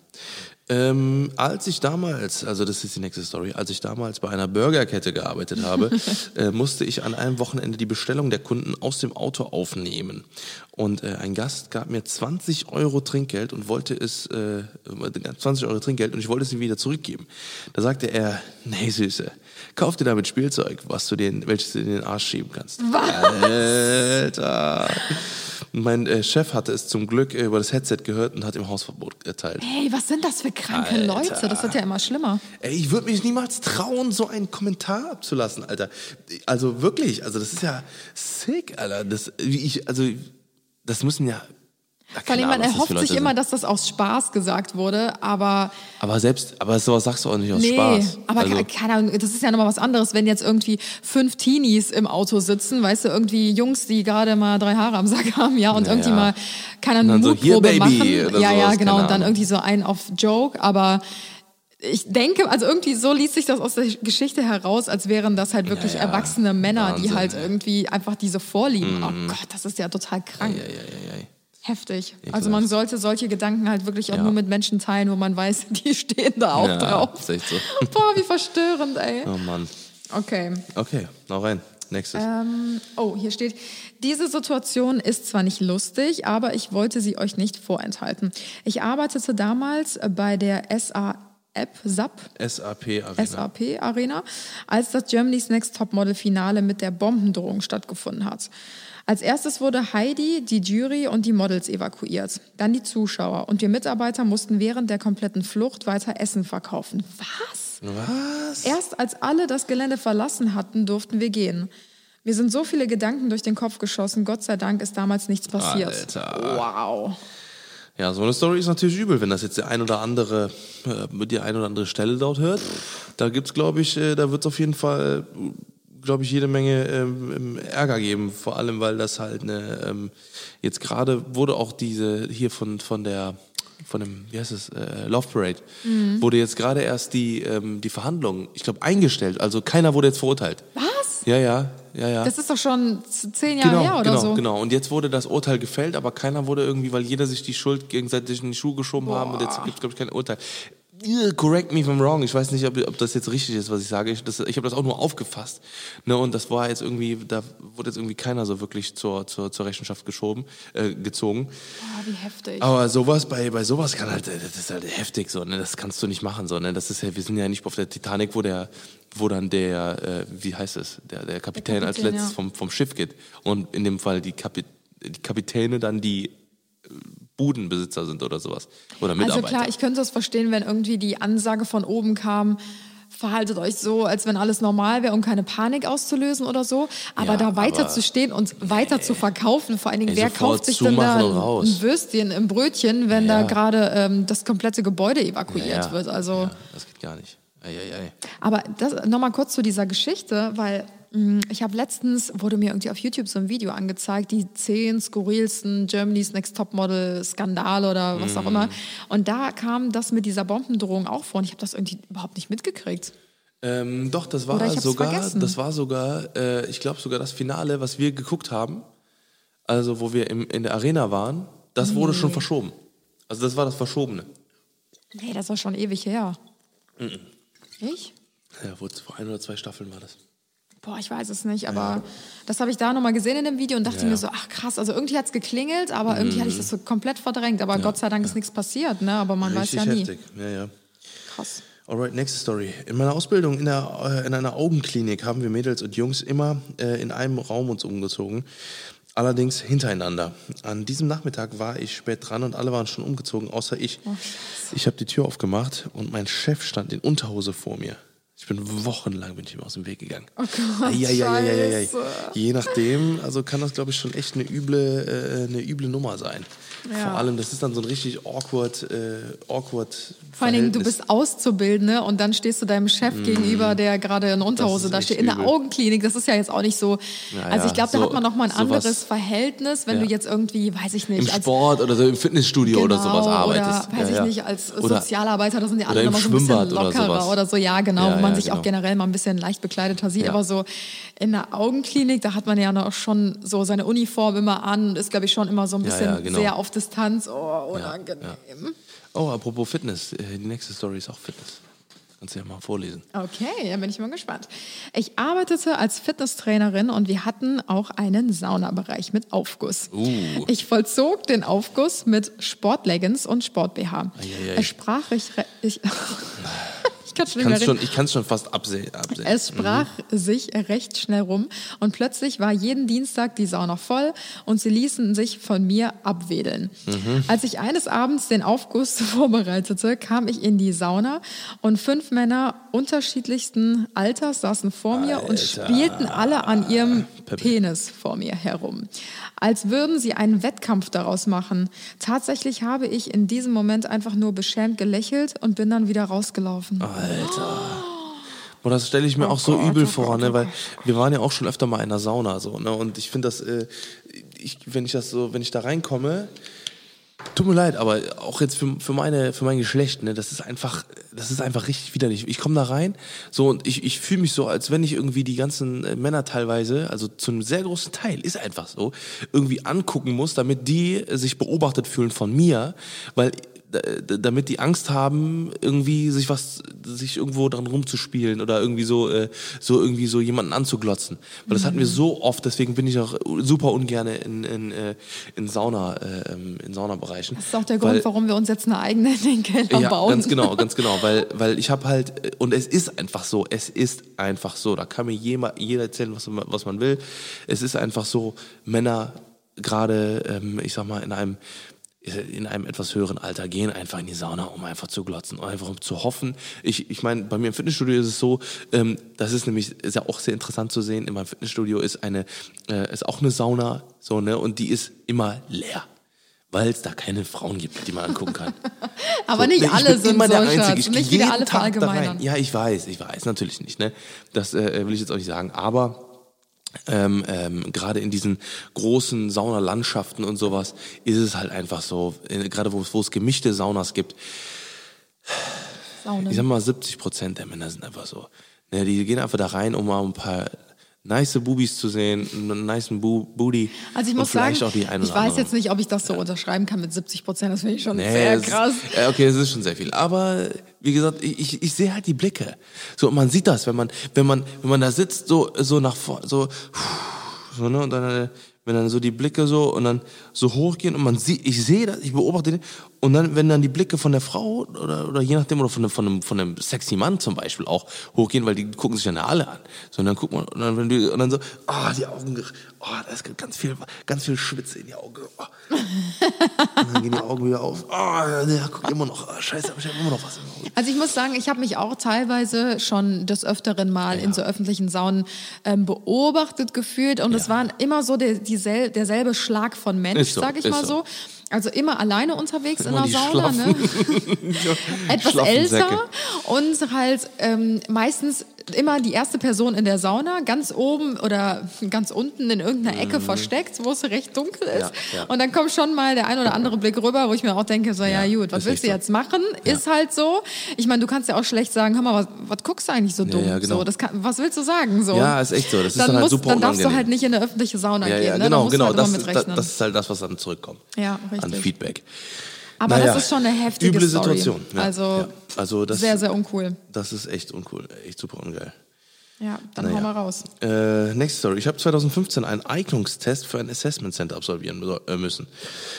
Ähm, als ich damals, also das ist die nächste Story, als ich damals bei einer Burgerkette gearbeitet habe, *laughs* äh, musste ich an einem Wochenende die Bestellung der Kunden aus dem Auto aufnehmen. Und äh, ein Gast gab mir 20 Euro Trinkgeld und wollte es, äh, 20 Euro Trinkgeld und ich wollte es ihm wieder zurückgeben. Da sagte er, nee Süße, kauf dir damit Spielzeug, was du den, welches du in den Arsch schieben kannst. Alter. Mein äh, Chef hatte es zum Glück über das Headset gehört und hat ihm Hausverbot erteilt. Hey, was sind das für kranke Alter. Leute? Das wird ja immer schlimmer. Ey, ich würde mich niemals trauen, so einen Kommentar abzulassen, Alter. Also wirklich, also das ist ja sick, Alter. Das, wie ich, also das müssen. Ja, Vor allem, man erhofft sich immer, sind. dass das aus Spaß gesagt wurde, aber Aber selbst, aber sowas sagst du auch nicht aus nee, Spaß. aber also, ke- keine Ahnung, das ist ja nochmal was anderes, wenn jetzt irgendwie fünf Teenies im Auto sitzen, weißt du, irgendwie Jungs, die gerade mal drei Haare am Sack haben, ja, und Ja, irgendwie mal, keine Ahnung, so, hier, Mutprobe Baby, machen. Ja, ja, genau, und dann irgendwie so ein auf Joke, aber ich denke, also irgendwie so liest sich das aus der Geschichte heraus, als wären das halt wirklich Ja, ja. erwachsene Männer, die Wahnsinn, halt ey. irgendwie einfach diese Vorlieben. Oh Gott, das ist ja total krank. ja, ja, ja. Heftig. Ekelhaft. Also man sollte solche Gedanken halt wirklich auch Ja. nur mit Menschen teilen, wo man weiß, *laughs* die stehen da auch Ja, drauf. ist echt so. *laughs* Boah, wie verstörend, ey. Oh Mann. Okay. Okay, noch rein. Nächstes. Ähm, oh, hier steht, diese Situation ist zwar nicht lustig, aber ich wollte sie euch nicht vorenthalten. Ich arbeitete damals bei der SA App, SAP, SAP Arena. SAP Arena, als das Germany's Next Topmodel Finale mit der Bombendrohung stattgefunden hat. Als erstes wurde Heidi, die Jury und die Models evakuiert. Dann die Zuschauer. Und wir Mitarbeiter mussten während der kompletten Flucht weiter Essen verkaufen. Was? Was? Erst als alle das Gelände verlassen hatten, durften wir gehen. Mir sind so viele Gedanken durch den Kopf geschossen. Gott sei Dank ist damals nichts passiert. Alter. Wow. Ja, so eine Story ist natürlich übel, wenn das jetzt der ein oder andere, äh, die ein oder andere Stelle dort hört. Da gibt's, glaube ich, äh, da wird's auf jeden Fall, glaube ich, jede Menge ähm, Ärger geben. Vor allem, weil das halt eine, ähm, jetzt gerade wurde auch diese hier von, von der, von dem, wie heißt es, äh, Love Parade, Mhm. wurde jetzt gerade erst die, ähm, die Verhandlung, ich glaube, eingestellt. Also keiner wurde jetzt verurteilt. Was? Ja, ja, ja, ja. Das ist doch schon zehn Jahre Genau, her oder genau, so. genau. Und jetzt wurde das Urteil gefällt, aber keiner wurde irgendwie, weil jeder sich die Schuld gegenseitig in die Schuhe geschoben haben und jetzt gibt es, glaube ich, kein Urteil. Correct me if I'm wrong. Ich weiß nicht, ob, ob das jetzt richtig ist, was ich sage. Ich, das- ich habe das auch nur aufgefasst. Ne, und das war jetzt irgendwie, da wurde jetzt irgendwie keiner so wirklich zur, zur, zur Rechenschaft geschoben, äh, gezogen. Boah, wie heftig. Aber sowas, bei, bei sowas kann halt, das ist halt heftig so, ne? Das kannst du nicht machen, so, ne? Das ist ja, wir sind ja nicht auf der Titanic, wo der, wo dann der, äh, wie heißt es, der, der Kapitän, Der als Kapitän, letztes ja. vom, vom Schiff geht. Und in dem Fall die, Kapi die Kapitäne dann die äh, Budenbesitzer sind oder sowas. Oder Also Mitarbeiter. klar, ich könnte das verstehen, wenn irgendwie die Ansage von oben kam, verhaltet euch so, als wenn alles normal wäre, um keine Panik auszulösen oder so. Aber Ja, da weiter aber- zu stehen und weiter zu verkaufen, vor allen Dingen, Ey, wer kauft sich denn da ein Würstchen im Brötchen, wenn Ja. da gerade ähm, das komplette Gebäude evakuiert ja, wird? Also, das geht gar nicht. Ei, ei, ei. aber das nochmal kurz zu dieser Geschichte, weil Ich habe letztens, wurde mir irgendwie auf YouTube so ein Video angezeigt, die zehn skurrilsten Germany's Next Topmodel Skandale oder was Mhm. auch immer. Und da kam das mit dieser Bombendrohung auch vor und ich habe das irgendwie überhaupt nicht mitgekriegt. Ähm, doch, das war sogar, vergessen. das war sogar, äh, ich glaube sogar das Finale, was wir geguckt haben, also wo wir im, in der Arena waren, das wurde schon verschoben. Also das war das Verschobene. Nee, das war schon ewig her. Mhm. Ich? Ja, wo vor ein oder zwei Staffeln war das. Boah, ich weiß es nicht, aber das habe ich da nochmal gesehen in dem Video und dachte Ja. Mhm. mir so, ach krass, also irgendwie hat es geklingelt, aber irgendwie hatte ich das so komplett verdrängt. Aber Gott sei Dank ist nichts passiert, ne? Aber man Richtig weiß ja nie. heftig. Ja, ja. Krass. Alright, nächste Story. In meiner Ausbildung in, der, äh, in einer Augenklinik haben wir Mädels und Jungs immer äh, in einem Raum uns umgezogen. Allerdings hintereinander. An diesem Nachmittag war ich spät dran und alle waren schon umgezogen, außer ich. ich habe die Tür aufgemacht und mein Chef stand in Unterhose vor mir. Ich bin wochenlang bin ich ihm aus dem Weg gegangen. Oh Gott, Eieieiei. Je nachdem, also kann das glaube ich schon echt eine üble, äh, eine üble Nummer sein. Ja. Vor allem, das ist dann so ein richtig awkward, äh, awkward Vor allen Dingen, du bist Auszubildende und dann stehst du deinem Chef gegenüber, der gerade in Unterhose da steht, in der. Augenklinik. Das ist ja jetzt auch nicht so. Ja, also ich glaube, da so- hat man noch mal ein sowas- anderes Verhältnis, wenn Ja. du jetzt irgendwie, weiß ich nicht, Im als Sport oder so im Fitnessstudio oder Genau, sowas arbeitest. Oder weiß Ja, ich nicht, als Oder- Sozialarbeiter, das sind oder alle im nochmal so ein bisschen oder lockerer sowas. oder so, ja, genau, wo man sich genau. auch generell mal ein bisschen leicht bekleidet sieht. Aber so in der Augenklinik, da hat man ja noch schon so seine Uniform immer an und ist, glaube ich, schon immer so ein bisschen genau. sehr auf Distanz. Oh, unangenehm. Oh, apropos Fitness. äh, Die nächste Story ist auch Fitness. Kannst du ja mal vorlesen. Okay, dann bin ich mal gespannt. Ich arbeitete als Fitnesstrainerin und wir hatten auch einen Saunabereich mit Aufguss. Uh. Ich vollzog den Aufguss mit Sportleggings und Sport-BH. Sprach ich, ich, *laughs* ich kann schon Ich schon, reden. ich kann's schon fast absehen. absehen. Es sprach sich recht schnell rum und plötzlich war jeden Dienstag die Sauna voll und sie ließen sich von mir abwedeln. Als ich eines Abends den Aufguss *laughs* vorbereitete, kam ich in die Sauna und fünf Männer unterschiedlichsten Alters saßen vor mir und spielten alle an ihrem Pepe. Penis vor mir herum. Als würden sie einen Wettkampf daraus machen. Tatsächlich habe ich in diesem Moment einfach nur beschämt gelächelt und bin dann wieder rausgelaufen. Alter. Boah, das stelle ich mir Oh auch so Gott, übel oh vor, Gott, ne, oh weil wir waren ja auch schon öfter mal in der Sauna so, ne, und ich finde das, äh, ich, wenn ich das so, wenn ich da reinkomme, tut mir leid, aber auch jetzt für, für meine, für mein Geschlecht, ne, das ist einfach, das ist einfach richtig widerlich. Ich komme da rein, so und ich, ich fühle mich so, als wenn ich irgendwie die ganzen äh, Männer teilweise, also zu einem sehr großen Teil, ist einfach so, irgendwie angucken muss, damit die äh, sich beobachtet fühlen von mir, weil damit die Angst haben, irgendwie sich was, sich irgendwo dran rumzuspielen oder irgendwie so, äh, so irgendwie so jemanden anzuglotzen. Weil das hatten wir so oft, deswegen bin ich auch super ungern in, in, äh, in Sauna, äh, ähm, in Saunabereichen. Das ist auch der Weil- Grund, warum wir uns jetzt eine eigene *laughs* Keller ja, bauen. ganz genau, ganz genau, weil, weil ich habe halt, und es ist einfach so, es ist einfach so, da kann mir jeder, jeder erzählen, was, man- was man will. Es ist einfach so, Männer gerade, ähm, ich sag mal, in einem in einem etwas höheren Alter gehen einfach in die Sauna, um einfach zu glotzen, um einfach um zu hoffen. Ich, ich meine, bei mir im Fitnessstudio ist es so, ähm, das ist nämlich ist ja auch sehr interessant zu sehen. In meinem Fitnessstudio ist eine äh, ist auch eine Sauna, so ne, und die ist immer leer, weil es da keine Frauen gibt, die man angucken kann. *laughs* Aber So, nicht ich alle sind immer so, der Einzige. Ich Nicht wieder alle verallgemeinern. rein. Ja, ich weiß, ich weiß, natürlich nicht. Ne? Das äh, will ich jetzt auch nicht sagen. Aber ähm, ähm, gerade in diesen großen Saunalandschaften und sowas ist es halt einfach so, äh, gerade wo, es- wo es gemischte Saunas gibt, Saunen. ich sag mal 70 Prozent der Männer sind einfach so. Ne, die gehen einfach da rein, um mal ein paar nice Bubis zu sehen, einen nice Bu Booty Also ich muss sagen, ich weiß andere. jetzt nicht, ob ich das so unterschreiben kann mit 70 Prozent. Das finde ich schon Nee, sehr krass. Ist, äh, okay, es ist schon sehr viel. Aber wie gesagt, ich, ich, sehe halt die Blicke. So, und man sieht das, wenn man, wenn man, wenn man da sitzt, so, so nach vorne, so, so, ne, und dann, äh, wenn dann so die Blicke so und dann so hochgehen und man sieht, ich sehe das, ich beobachte den, und dann, wenn dann die Blicke von der Frau oder, oder je nachdem, oder von einem, von einem, von einem sexy Mann zum Beispiel auch hochgehen, weil die gucken sich ja alle an. So, und dann guckt man, und dann, wenn die, und dann so, ah, die Augen, oh, da ist ganz viel, ganz viel Schwitze in die Augen. Oh. Und dann gehen die Augen wieder auf. Oh, der guckt immer noch. Oh, scheiße, ich habe immer noch was im Auge. Also ich muss sagen, ich habe mich auch teilweise schon des Öfteren mal in so öffentlichen Saunen ähm, beobachtet gefühlt und es waren immer so der, diesel, derselbe Schlag von Mensch, so, sag ich mal so. so. Also immer alleine unterwegs Immer in der Sauna, ne? *laughs* etwas älter und halt ähm, meistens immer die erste Person in der Sauna, ganz oben oder ganz unten in irgendeiner Ecke versteckt, wo es recht dunkel ist. Mhm. Ja, ja. Und dann kommt schon mal der ein oder andere Blick rüber, wo ich mir auch denke, so, ja, Ja, gut, was willst du so. jetzt machen? Ist halt so. Ich meine, du kannst ja auch schlecht sagen, hör mal, was, was guckst du eigentlich so dumm? genau. so, das kann, was willst du sagen? So. Ja, ist echt so. Das ist dann halt musst- super Dann darfst du halt nicht in eine öffentliche Sauna gehen. ja, ne? Genau, du genau. halt Das das, ist halt das, was dann zurückkommt. Ja, An richtig. Feedback. Aber Naja, das ist schon eine heftige üble Story. Situation. Ja, also ja. also das, sehr, sehr uncool. das ist echt uncool, echt super ungeil. Ja, dann Naja. hau mal raus. Äh, next Story. Ich habe 2015 einen Eignungstest für ein Assessment Center absolvieren so- äh, müssen.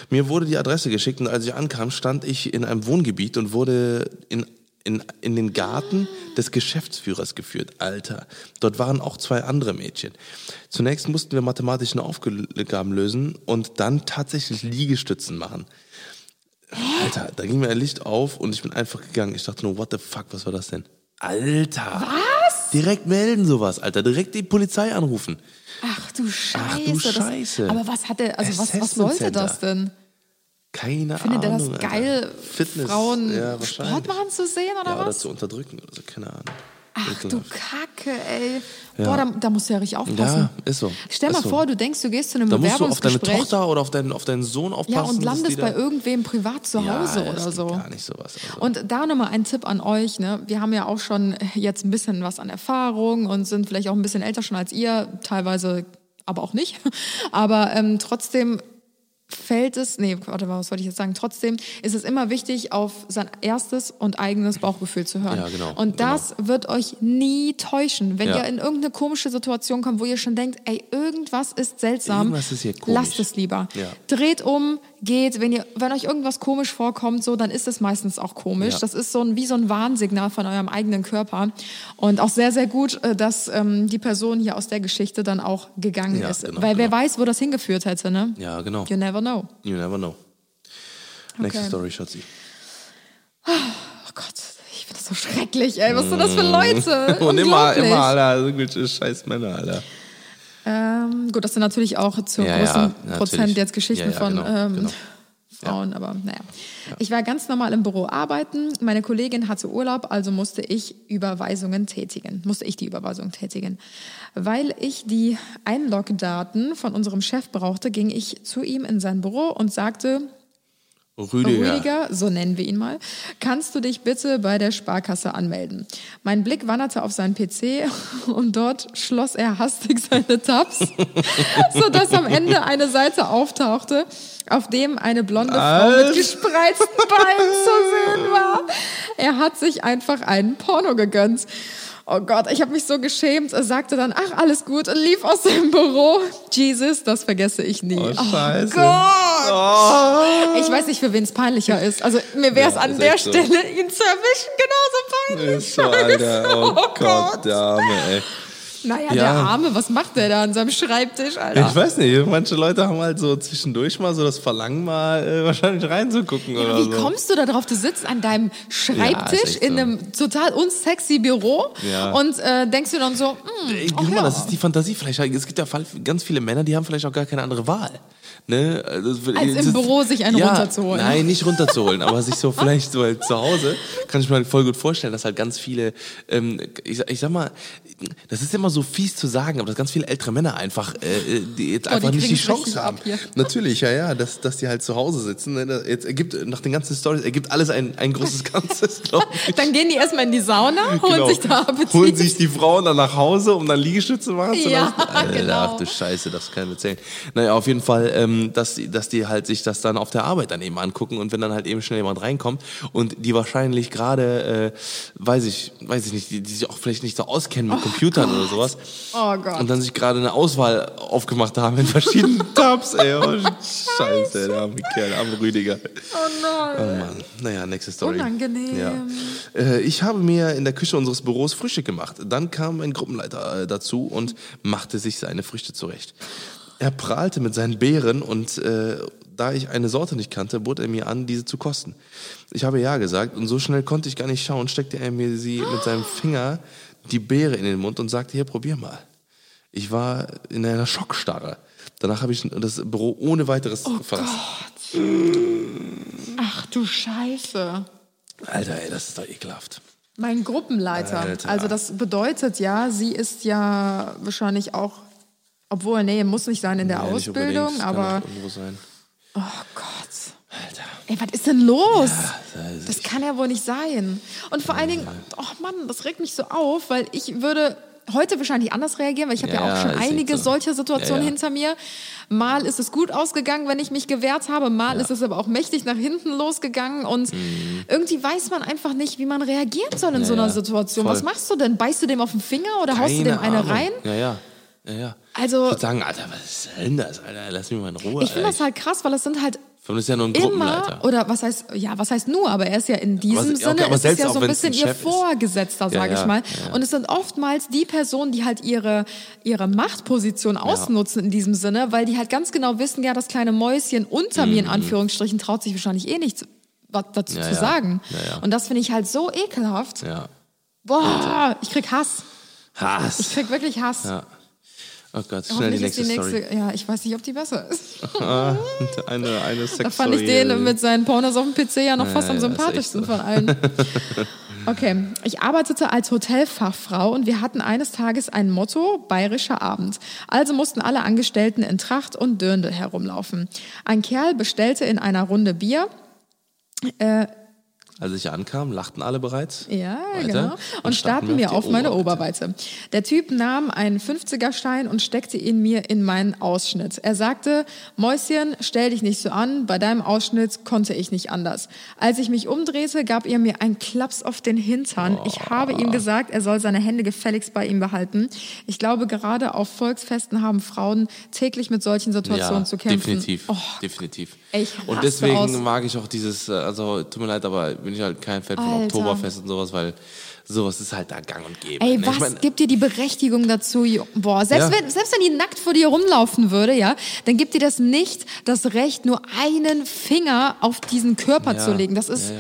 Mir wurde die Adresse geschickt und als ich ankam, stand ich in einem Wohngebiet und wurde in, in, in den Garten des Geschäftsführers geführt. Alter, dort waren auch zwei andere Mädchen. Zunächst mussten wir mathematische Aufgaben lösen und dann tatsächlich Liegestützen machen. Alter, da ging mir ein Licht auf und ich bin einfach gegangen. Ich dachte nur, what the fuck, was war das denn? Alter! Was? Direkt melden sowas, Alter. Direkt die Polizei anrufen. Ach du Scheiße. Ach du das- Scheiße. aber was hat der, also was, was sollte das denn? Keine Findet er Ahnung. das Alter. geil, Fitness, Frauen ja. Sport machen zu sehen oder ja, oder was? zu unterdrücken oder so, keine Ahnung. Ach du. Kacke, ey. Boah, da, da musst du ja richtig aufpassen. Ja, ist so. Stell mal Ist so. vor, du denkst, du gehst zu einem Da musst du auf deine Bewerbungsgespräch Tochter oder auf deinen, auf deinen Sohn aufpassen. ja, und landest bei da- irgendwem privat zu ja, Hause das oder so. gar nicht sowas. Also. Und da nochmal ein Tipp an euch. Ne? Wir haben ja auch schon jetzt ein bisschen was an Erfahrung und sind vielleicht auch ein bisschen älter schon als ihr, teilweise aber auch nicht. *laughs* Aber ähm, trotzdem fällt es, nee, warte mal, was wollte ich jetzt sagen? Trotzdem ist es immer wichtig, auf sein erstes und eigenes Bauchgefühl zu hören. Ja, genau, Und das wird euch nie täuschen. Wenn Ja. ihr in irgendeine komische Situation kommt, wo ihr schon denkt, ey, irgendwas ist seltsam, Irgendwas ist lasst es lieber. Ja. Dreht um, geht. Wenn, ihr, wenn euch irgendwas komisch vorkommt, so, dann ist es meistens auch komisch. Ja. Das ist so ein, wie so ein Warnsignal von eurem eigenen Körper. Und auch sehr, sehr gut, äh, dass ähm, die Person hier aus der Geschichte dann auch gegangen Ja, ist. genau, Weil wer genau. weiß, wo das hingeführt hätte, ne? ja, genau. You never know. You never know. Next Okay. Story, Schatzi. Oh Gott, ich finde das so schrecklich, ey. Was sind das für Leute? *laughs* Und immer, immer, Alter, irgendwelche scheiß Männer, Alter. Ähm, gut, das sind natürlich auch zu Ja, großen ja. Prozent jetzt Geschichten ja, von genau, ähm, genau. Frauen, aber naja. Ich war ganz normal im Büro arbeiten. Meine Kollegin hatte Urlaub, also musste ich Überweisungen tätigen. Musste ich die Überweisung tätigen. Weil ich die Einlogdaten von unserem Chef brauchte, ging ich zu ihm in sein Büro und sagte, Rüdiger. Rüdiger, so nennen wir ihn mal, kannst du dich bitte bei der Sparkasse anmelden? Mein Blick wanderte auf seinen PC *laughs* und dort schloss er hastig seine Tabs, *laughs* sodass am Ende eine Seite auftauchte, auf dem eine blonde Frau mit gespreizten Beinen zu sehen war. Er hat sich einfach einen Porno gegönnt. Oh Gott, ich habe mich so geschämt. Er sagte dann, ach, alles gut und lief aus dem Büro. Jesus, das vergesse ich nie. Oh, scheiße. Gott. Oh. Ich weiß nicht, für wen es peinlicher ist. Also mir wäre es Ja, an der echt so. Stelle, ihn zu erwischen, genauso peinlich. Ist so, Alter. Oh, Oh Gott, Gott. der Arme, ey. Naja, Ja. der Arme, was macht der da an seinem Schreibtisch, Alter? Ich weiß nicht, manche Leute haben halt so zwischendurch mal so das Verlangen, mal äh, wahrscheinlich reinzugucken oder Wie so. kommst du da drauf? Du sitzt an deinem Schreibtisch echt in so. einem total unsexy Büro Ja. und äh, denkst du dann so, hm, Ey, guck mal, ja. das ist die Fantasie. Vielleicht, es gibt ja ganz viele Männer, die haben vielleicht auch gar keine andere Wahl. Ne? Also, Als im Büro sich einen ja, runterzuholen. Nein, nicht runterzuholen, aber sich so *laughs* vielleicht so halt zu Hause, kann ich mir halt voll gut vorstellen, dass halt ganz viele, ähm, ich, sag- ich sag mal, das ist immer so fies zu sagen, aber dass ganz viele ältere Männer einfach, äh, die jetzt Oh, die einfach nicht die kriegen's richtig Chance haben. Natürlich, ja, ja, dass, dass die halt zu Hause sitzen. Ne? Jetzt ergibt, nach den ganzen Stories ergibt alles ein, ein großes *laughs* Ganzes, glaube ich. Dann gehen die erstmal in die Sauna, holen Genau. sich da Appetit. Holen sich die Frauen dann nach Hause, um dann Liegestütze machen zu Ja, lassen. Alter, *laughs* genau. Ach du Scheiße, das kann ich erzählen. Naja, auf jeden Fall, ähm, dass, die, dass die halt sich das dann auf der Arbeit dann eben angucken und wenn dann halt eben schnell jemand reinkommt und die wahrscheinlich gerade, äh, weiß ich, weiß ich nicht, die, die sich auch vielleicht nicht so auskennen mit Computern oder sowas. Oh Gott. Und dann sich gerade eine Auswahl aufgemacht haben in verschiedenen *laughs* Tabs, ey. Oh, Scheiße, der arme Kerl, der arme Rüdiger. Oh nein. Oh Mann. Naja, nächste Story. Unangenehm. Ja. Äh, ich habe mir in der Küche unseres Büros Frühstück gemacht. Dann kam ein Gruppenleiter äh, dazu und machte sich seine Früchte zurecht. Er prahlte mit seinen Beeren und äh, da ich eine Sorte nicht kannte, bot er mir an, diese zu kosten. Ich habe ja gesagt und so schnell konnte ich gar nicht schauen, steckte er mir sie mit seinem Finger die Beere in den Mund und sagte, hier, probier mal. Ich war in einer Schockstarre. Danach habe ich das Büro ohne weiteres verlassen. Ach du Scheiße. Alter, ey, das ist doch ekelhaft. Mein Gruppenleiter. Alter. Also das bedeutet ja, sie ist ja wahrscheinlich auch, obwohl, nee, muss nicht sein in der nicht Ausbildung, unbedingt, kann aber auch irgendwo sein. oh Gott. Ey, was ist denn los? das das kann ja wohl nicht sein. Und vor allen Dingen, oh Mann, das regt mich so auf, weil ich würde heute wahrscheinlich anders reagieren, weil ich habe ja, Ja, auch schon einige so. solcher Situationen Ja, ja. hinter mir. Mal ist es gut ausgegangen, wenn ich mich gewehrt habe, mal Ja. ist es aber auch mächtig nach hinten losgegangen und irgendwie weiß man einfach nicht, wie man reagieren soll in Ja, so einer ja. Situation. Voll. Was machst du denn? Beißt du dem auf den Finger oder haust du dem eine Ahnung. rein? Ja, ja. ja, ja. Also- ich würde sagen, Alter, was ist denn das, Alter? Lass mich mal in Ruhe. Ich finde das halt krass, weil das sind halt Allem ist ja nur ein immer Gruppenleiter. oder was heißt ja was heißt nur aber er ist ja in diesem Aber- okay, Sinne aber ist es selbst ja so ein bisschen ein ihr ist. Vorgesetzter Ja, sage ja, ich mal ja. und es sind oftmals die Personen die halt ihre ihre Machtposition ausnutzen in diesem Sinne weil die halt ganz genau wissen ja das kleine Mäuschen unter mir in Anführungsstrichen traut sich wahrscheinlich eh nichts was dazu Mhm. Ja, zu ja. sagen Ja, ja. und das finde ich halt so ekelhaft Ja. boah ich krieg Hass ich Hass. krieg wirklich Hass Ja. Oh Gott, schnell die nächste, die nächste, Story. ja, ich weiß nicht, ob die besser ist. Ah, *laughs* eine, eine Sex Da fand ich den mit seinen Pornos auf dem PC ja noch fast am ja, echt sympathischsten so. von allen. *laughs* Okay, ich arbeitete als Hotelfachfrau und wir hatten eines Tages ein Motto, bayerischer Abend. Also mussten alle Angestellten in Tracht und Dirndl herumlaufen. Ein Kerl bestellte in einer Runde Bier. Äh, Als ich ankam, lachten alle bereits. ja, Weiter. genau. Und, starrten wir mir die auf meine Oberweite. Oberweite. Der Typ nahm einen 50er-Stein und steckte ihn mir in meinen Ausschnitt. Er sagte, Mäuschen, stell dich nicht so an, bei deinem Ausschnitt konnte ich nicht anders. Als ich mich umdrehte, gab er mir einen Klaps auf den Hintern. Ich habe ihm gesagt, er soll seine Hände gefälligst bei ihm behalten. Ich glaube, gerade auf Volksfesten haben Frauen täglich mit solchen Situationen Ja, zu kämpfen. definitiv, Oh, definitiv. Ich und deswegen aus. mag ich auch dieses, äh, also tut mir leid, aber bin ich halt kein Fan von Alter. Oktoberfest und sowas, weil sowas ist halt da gang und gäbe. Ey, ne? was ich mein, gibt dir die Berechtigung dazu? Boah, selbst, Ja. wenn, selbst wenn die nackt vor dir rumlaufen würde, ja, dann gibt dir das nicht das Recht, nur einen Finger auf diesen Körper Ja, zu legen. Das ist, ja.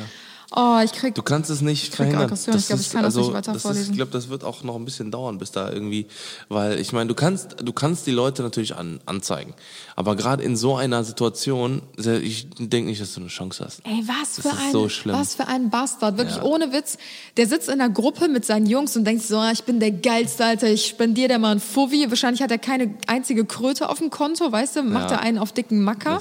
Oh, ich krieg, Du kannst es nicht krieg verhindern. Aggression. Ich glaub, ich ist- kann das also, nicht weiter das ist, vorlesen. Ich glaube, das wird auch noch ein bisschen dauern, bis da irgendwie, weil ich meine, du kannst, du kannst die Leute natürlich an, anzeigen, aber gerade in so einer Situation, ich denke nicht, dass du eine Chance hast. ey, was Das für ist ein, so was für ein Bastard. Wirklich Ja. ohne Witz. Der sitzt in der Gruppe mit seinen Jungs und denkt so, ah, ich bin der Geilste, Alter, ich spendiere dir mal einen Fuffi. Wahrscheinlich hat er keine einzige Kröte auf dem Konto, weißt du, macht Ja. er einen auf dicken Macker.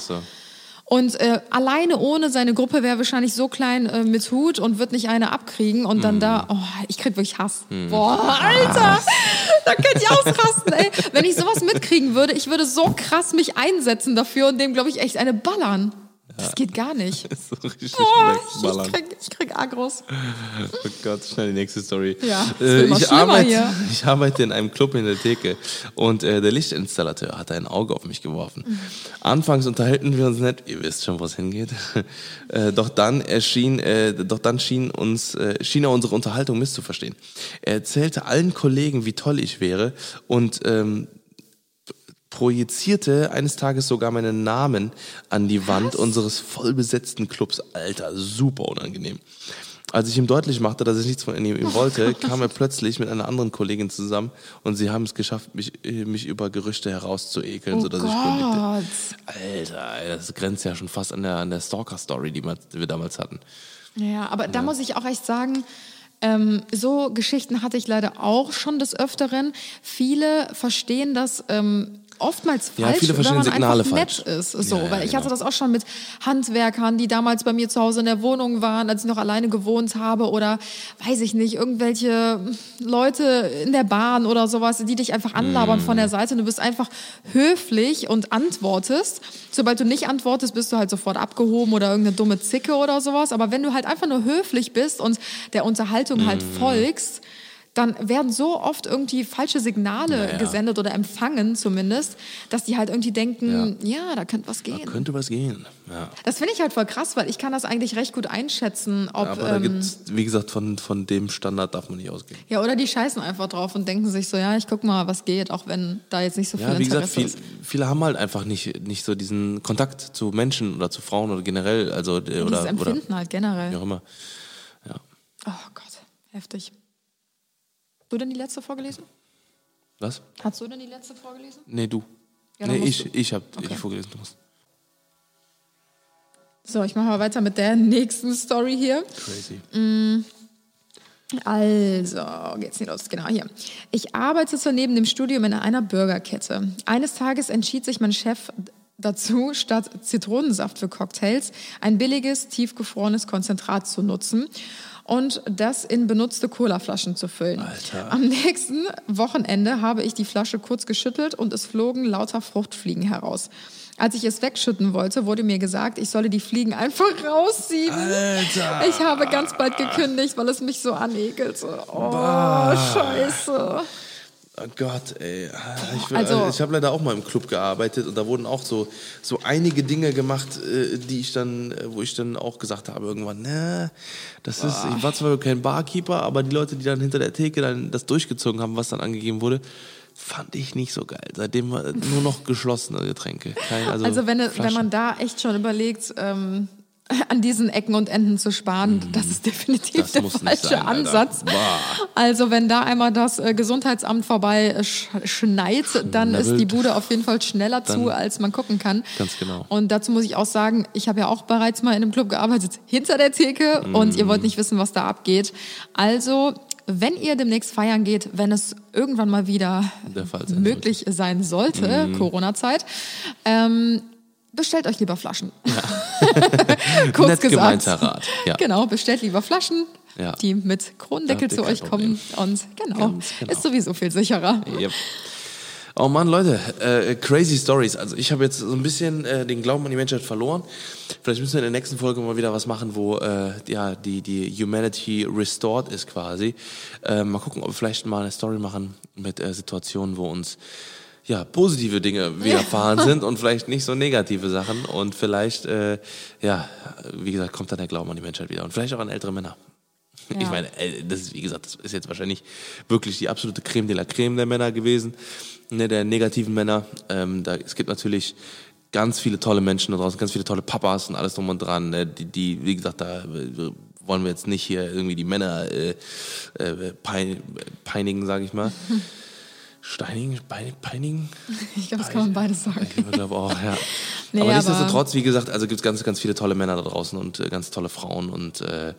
Und äh, alleine ohne seine Gruppe wäre wahrscheinlich so klein äh, mit Hut und wird nicht eine abkriegen und Mhm. dann da, oh, ich krieg wirklich Hass. Boah, Alter, da könnte ich ausrasten, ey. Wenn ich sowas mitkriegen würde, ich würde so krass mich einsetzen dafür und dem, glaube ich, echt eine ballern. Das geht gar nicht. Ist *laughs* so richtig wegballern. ich krieg, ich krieg Agros. Oh Gott, schnell die nächste Story. Ja, äh, ich, arbeite, hier. *laughs* ich arbeite in einem Club in der Theke und äh, der Lichtinstallateur hat ein Auge auf mich geworfen. Mhm. Anfangs unterhielten wir uns nett, ihr wisst schon, wo es hingeht. *laughs* äh, doch dann erschien, äh, doch dann schien uns, äh, schien er unsere Unterhaltung misszuverstehen. Er erzählte allen Kollegen, wie toll ich wäre und ähm, projizierte eines Tages sogar meinen Namen an die Wand unseres vollbesetzten Clubs. Alter, super unangenehm. Als ich ihm deutlich machte, dass ich nichts von ihm *laughs* wollte, kam er plötzlich mit einer anderen Kollegin zusammen und sie haben es geschafft, mich, mich über Gerüchte herauszuekeln, Oh sodass ich kündigte. Gott. Alter, das grenzt ja schon fast an der, an der Stalker-Story, die wir damals hatten. Ja, aber da muss ich auch echt sagen, ähm, so Geschichten hatte ich leider auch schon des Öfteren. Viele verstehen das ähm, oftmals Ja, falsch, viele verstehen wenn man Signale einfach nett falsch. ist. So, Ja, ja, weil ich hatte genau. das auch schon mit Handwerkern, die damals bei mir zu Hause in der Wohnung waren, als ich noch alleine gewohnt habe oder weiß ich nicht, irgendwelche Leute in der Bahn oder sowas, die dich einfach anlabern von Mm. der Seite und du bist einfach höflich und antwortest. Sobald du nicht antwortest, bist du halt sofort abgehoben oder irgendeine dumme Zicke oder sowas. Aber wenn du halt einfach nur höflich bist und der Unterhaltung halt Mm. folgst, dann werden so oft irgendwie falsche Signale Ja, ja. gesendet oder empfangen zumindest, dass die halt irgendwie denken, ja, da könnte was gehen. Könnte was gehen. Ja. Das finde ich halt voll krass, weil ich kann das eigentlich recht gut einschätzen, ob Aber da ähm, gibt's, wie gesagt, von, von dem Standard darf man nicht ausgehen. ja oder die scheißen einfach drauf und denken sich so, ja, ich guck mal, was geht, auch wenn da jetzt nicht so viel Ja, wie gesagt, Interesse viel, ist. viele haben halt einfach nicht, nicht so diesen Kontakt zu Menschen oder zu Frauen oder generell, also äh, Dieses oder, oder Empfinden halt generell. wie auch immer. Ja. Oh Gott, heftig. Hast du denn die letzte vorgelesen? Was? Hast du denn die letzte vorgelesen? Nee, du. Ja, nee, ich, du. ich habe Okay. ich vorgelesen. Du musst. So, ich mache mal weiter mit der *laughs* nächsten Story hier. Crazy. Also, geht's nicht los. Genau hier. Ich arbeitete neben dem Studium in einer Burgerkette. Eines Tages entschied sich mein Chef dazu, statt Zitronensaft für Cocktails ein billiges, tiefgefrorenes Konzentrat zu nutzen und das in benutzte Colaflaschen zu füllen. Alter. Am nächsten Wochenende habe ich die Flasche kurz geschüttelt und es flogen lauter Fruchtfliegen heraus. Als ich es wegschütten wollte, wurde mir gesagt, ich solle die Fliegen einfach rausziehen. Alter. Ich habe ganz bald gekündigt, weil es mich so anekelte. Oh, Bah. scheiße. Oh Gott, ey. Ich, will- Also- ich habe leider auch mal im Club gearbeitet und da wurden auch so, so einige Dinge gemacht, äh, die ich dann, äh, wo ich dann auch gesagt habe irgendwann, ne, das ist, ich war zwar kein Barkeeper, aber die Leute, die dann hinter der Theke dann das durchgezogen haben, was dann angegeben wurde, fand ich nicht so geil. Seitdem nur noch geschlossene Getränke. Kein, also Also wenn, wenn man da echt schon überlegt, ähm, *laughs* an diesen Ecken und Enden zu sparen, das ist definitiv Mhm. Das der falsche sein. Ansatz. Also wenn da einmal das äh, Gesundheitsamt vorbei äh, sch schneit, dann ist die Schnabbelt. Bude auf jeden Fall schneller zu, Dann- als man gucken kann. Ganz genau. Und dazu muss ich auch sagen, ich habe ja auch bereits mal in einem Club gearbeitet, hinter der Theke und ihr wollt Mhm. nicht wissen, was da abgeht. Also wenn ihr demnächst feiern geht, wenn es irgendwann mal wieder sein möglich sein sollte, Mhm. Corona-Zeit, ähm, bestellt euch lieber Flaschen. *laughs* Kurz Nett gesagt. gemeinter Rat, ja. Genau, bestellt lieber Flaschen, Ja. die mit Kronendeckel zu euch kommen. Und genau, genau. ist sowieso viel sicherer. Yep. Oh Mann, Leute, äh, crazy Stories. Also ich habe jetzt so ein bisschen äh, den Glauben an die Menschheit verloren. Vielleicht müssen wir in der nächsten Folge mal wieder was machen, wo äh, ja die die Humanity restored ist quasi. Äh, mal gucken, ob wir vielleicht mal eine Story machen mit äh, Situationen, wo uns ja positive Dinge widerfahren sind und vielleicht nicht so negative Sachen. Und vielleicht äh, ja, wie gesagt, kommt dann der Glauben an die Menschheit wieder und vielleicht auch an ältere Männer. *laughs* Ich Ja. meine, äh, das ist, wie gesagt, das ist jetzt wahrscheinlich wirklich die absolute Creme de la Creme der Männer gewesen, ne, der negativen Männer. Ähm, da, es gibt natürlich ganz viele tolle Menschen da draußen, ganz viele tolle Papas und alles drum und dran, ne, die, die, wie gesagt, da äh, wollen wir jetzt nicht hier irgendwie die Männer äh, äh, pein, peinigen, sage ich mal. *laughs* Steinigen, pein- peinigen? *laughs* Ich glaube, das kann man beides sagen. Ich glaube auch, ja. *laughs* Nee, aber aber- nichtsdestotrotz, wie gesagt, also gibt es ganz, ganz viele tolle Männer da draußen und äh, ganz tolle Frauen und äh,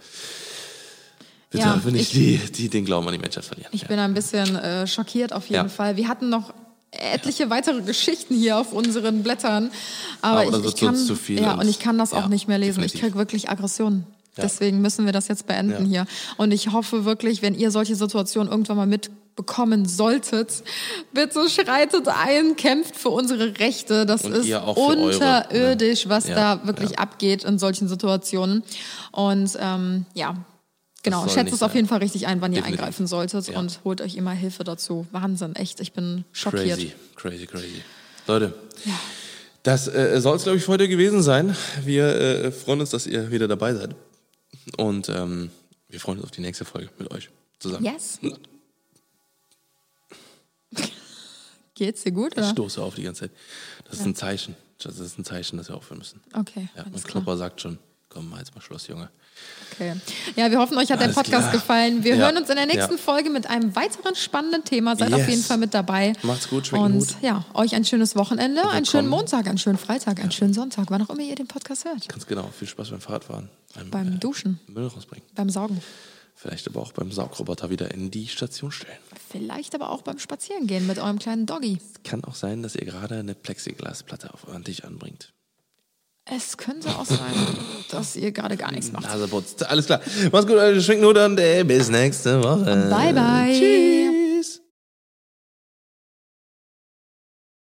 bitte Ja, nicht ich- die, die den Glauben an die Menschheit verlieren. Ich ja. bin ein bisschen äh, schockiert auf jeden Ja. Fall. Wir hatten noch etliche weitere Geschichten hier auf unseren Blättern, aber, Aber das ich, wird ich kann zu viel ja und- ich kann das auch nicht mehr lesen. Ich definitiv. kriege wirklich Aggressionen. Ja. Deswegen müssen wir das jetzt beenden Ja. hier. Und ich hoffe wirklich, wenn ihr solche Situationen irgendwann mal mitbekommen solltet, bitte schreitet ein, kämpft für unsere Rechte. Das Und ist ihr eure, unterirdisch, ne? was Ja, da wirklich ja. abgeht in solchen Situationen. Und ähm, ja, genau, schätzt es auf sein. jeden Fall richtig ein, wann ihr Definitiv. eingreifen solltet Ja. und holt euch immer Hilfe dazu. Wahnsinn, echt, ich bin schockiert. Crazy, crazy, crazy. Leute, das äh, soll es, glaube ich, für heute gewesen sein. Wir äh, freuen uns, dass ihr wieder dabei seid. Und ähm, wir freuen uns auf die nächste Folge mit euch zusammen. Yes. Geht's dir gut, Ich oder? stoße auf die ganze Zeit. Das ist ein Zeichen. Das ist ein Zeichen, dass wir aufhören müssen. Okay, Ja, mein. Klopper sagt schon, komm mal jetzt mal Schluss, Junge. Okay. Ja, wir hoffen, euch hat Alles der Podcast klar. gefallen. Wir Ja. hören uns in der nächsten Ja. Folge mit einem weiteren spannenden Thema. Seid auf Yes. jeden Fall mit dabei. Macht's gut, schmeckt Und Hut. ja, euch ein schönes Wochenende, einen schönen Willkommen. Montag, einen schönen Freitag, einen schönen Sonntag, wann auch immer ihr den Podcast hört. Ganz genau. Viel Spaß beim Fahrradfahren. Beim, Beim Duschen, Müll rausbringen. beim Saugen. Vielleicht aber auch beim Saugroboter wieder in die Station stellen. Vielleicht aber auch beim Spazierengehen mit eurem kleinen Doggy. Kann auch sein, dass ihr gerade eine Plexiglasplatte auf euren Tisch anbringt. Es könnte auch sein, dass ihr gerade gar nichts macht. Nase putzt. Alles klar. Mach's gut, Leute. Schwingt nur dann. Bis nächste Woche. Bye, bye. Tschüss.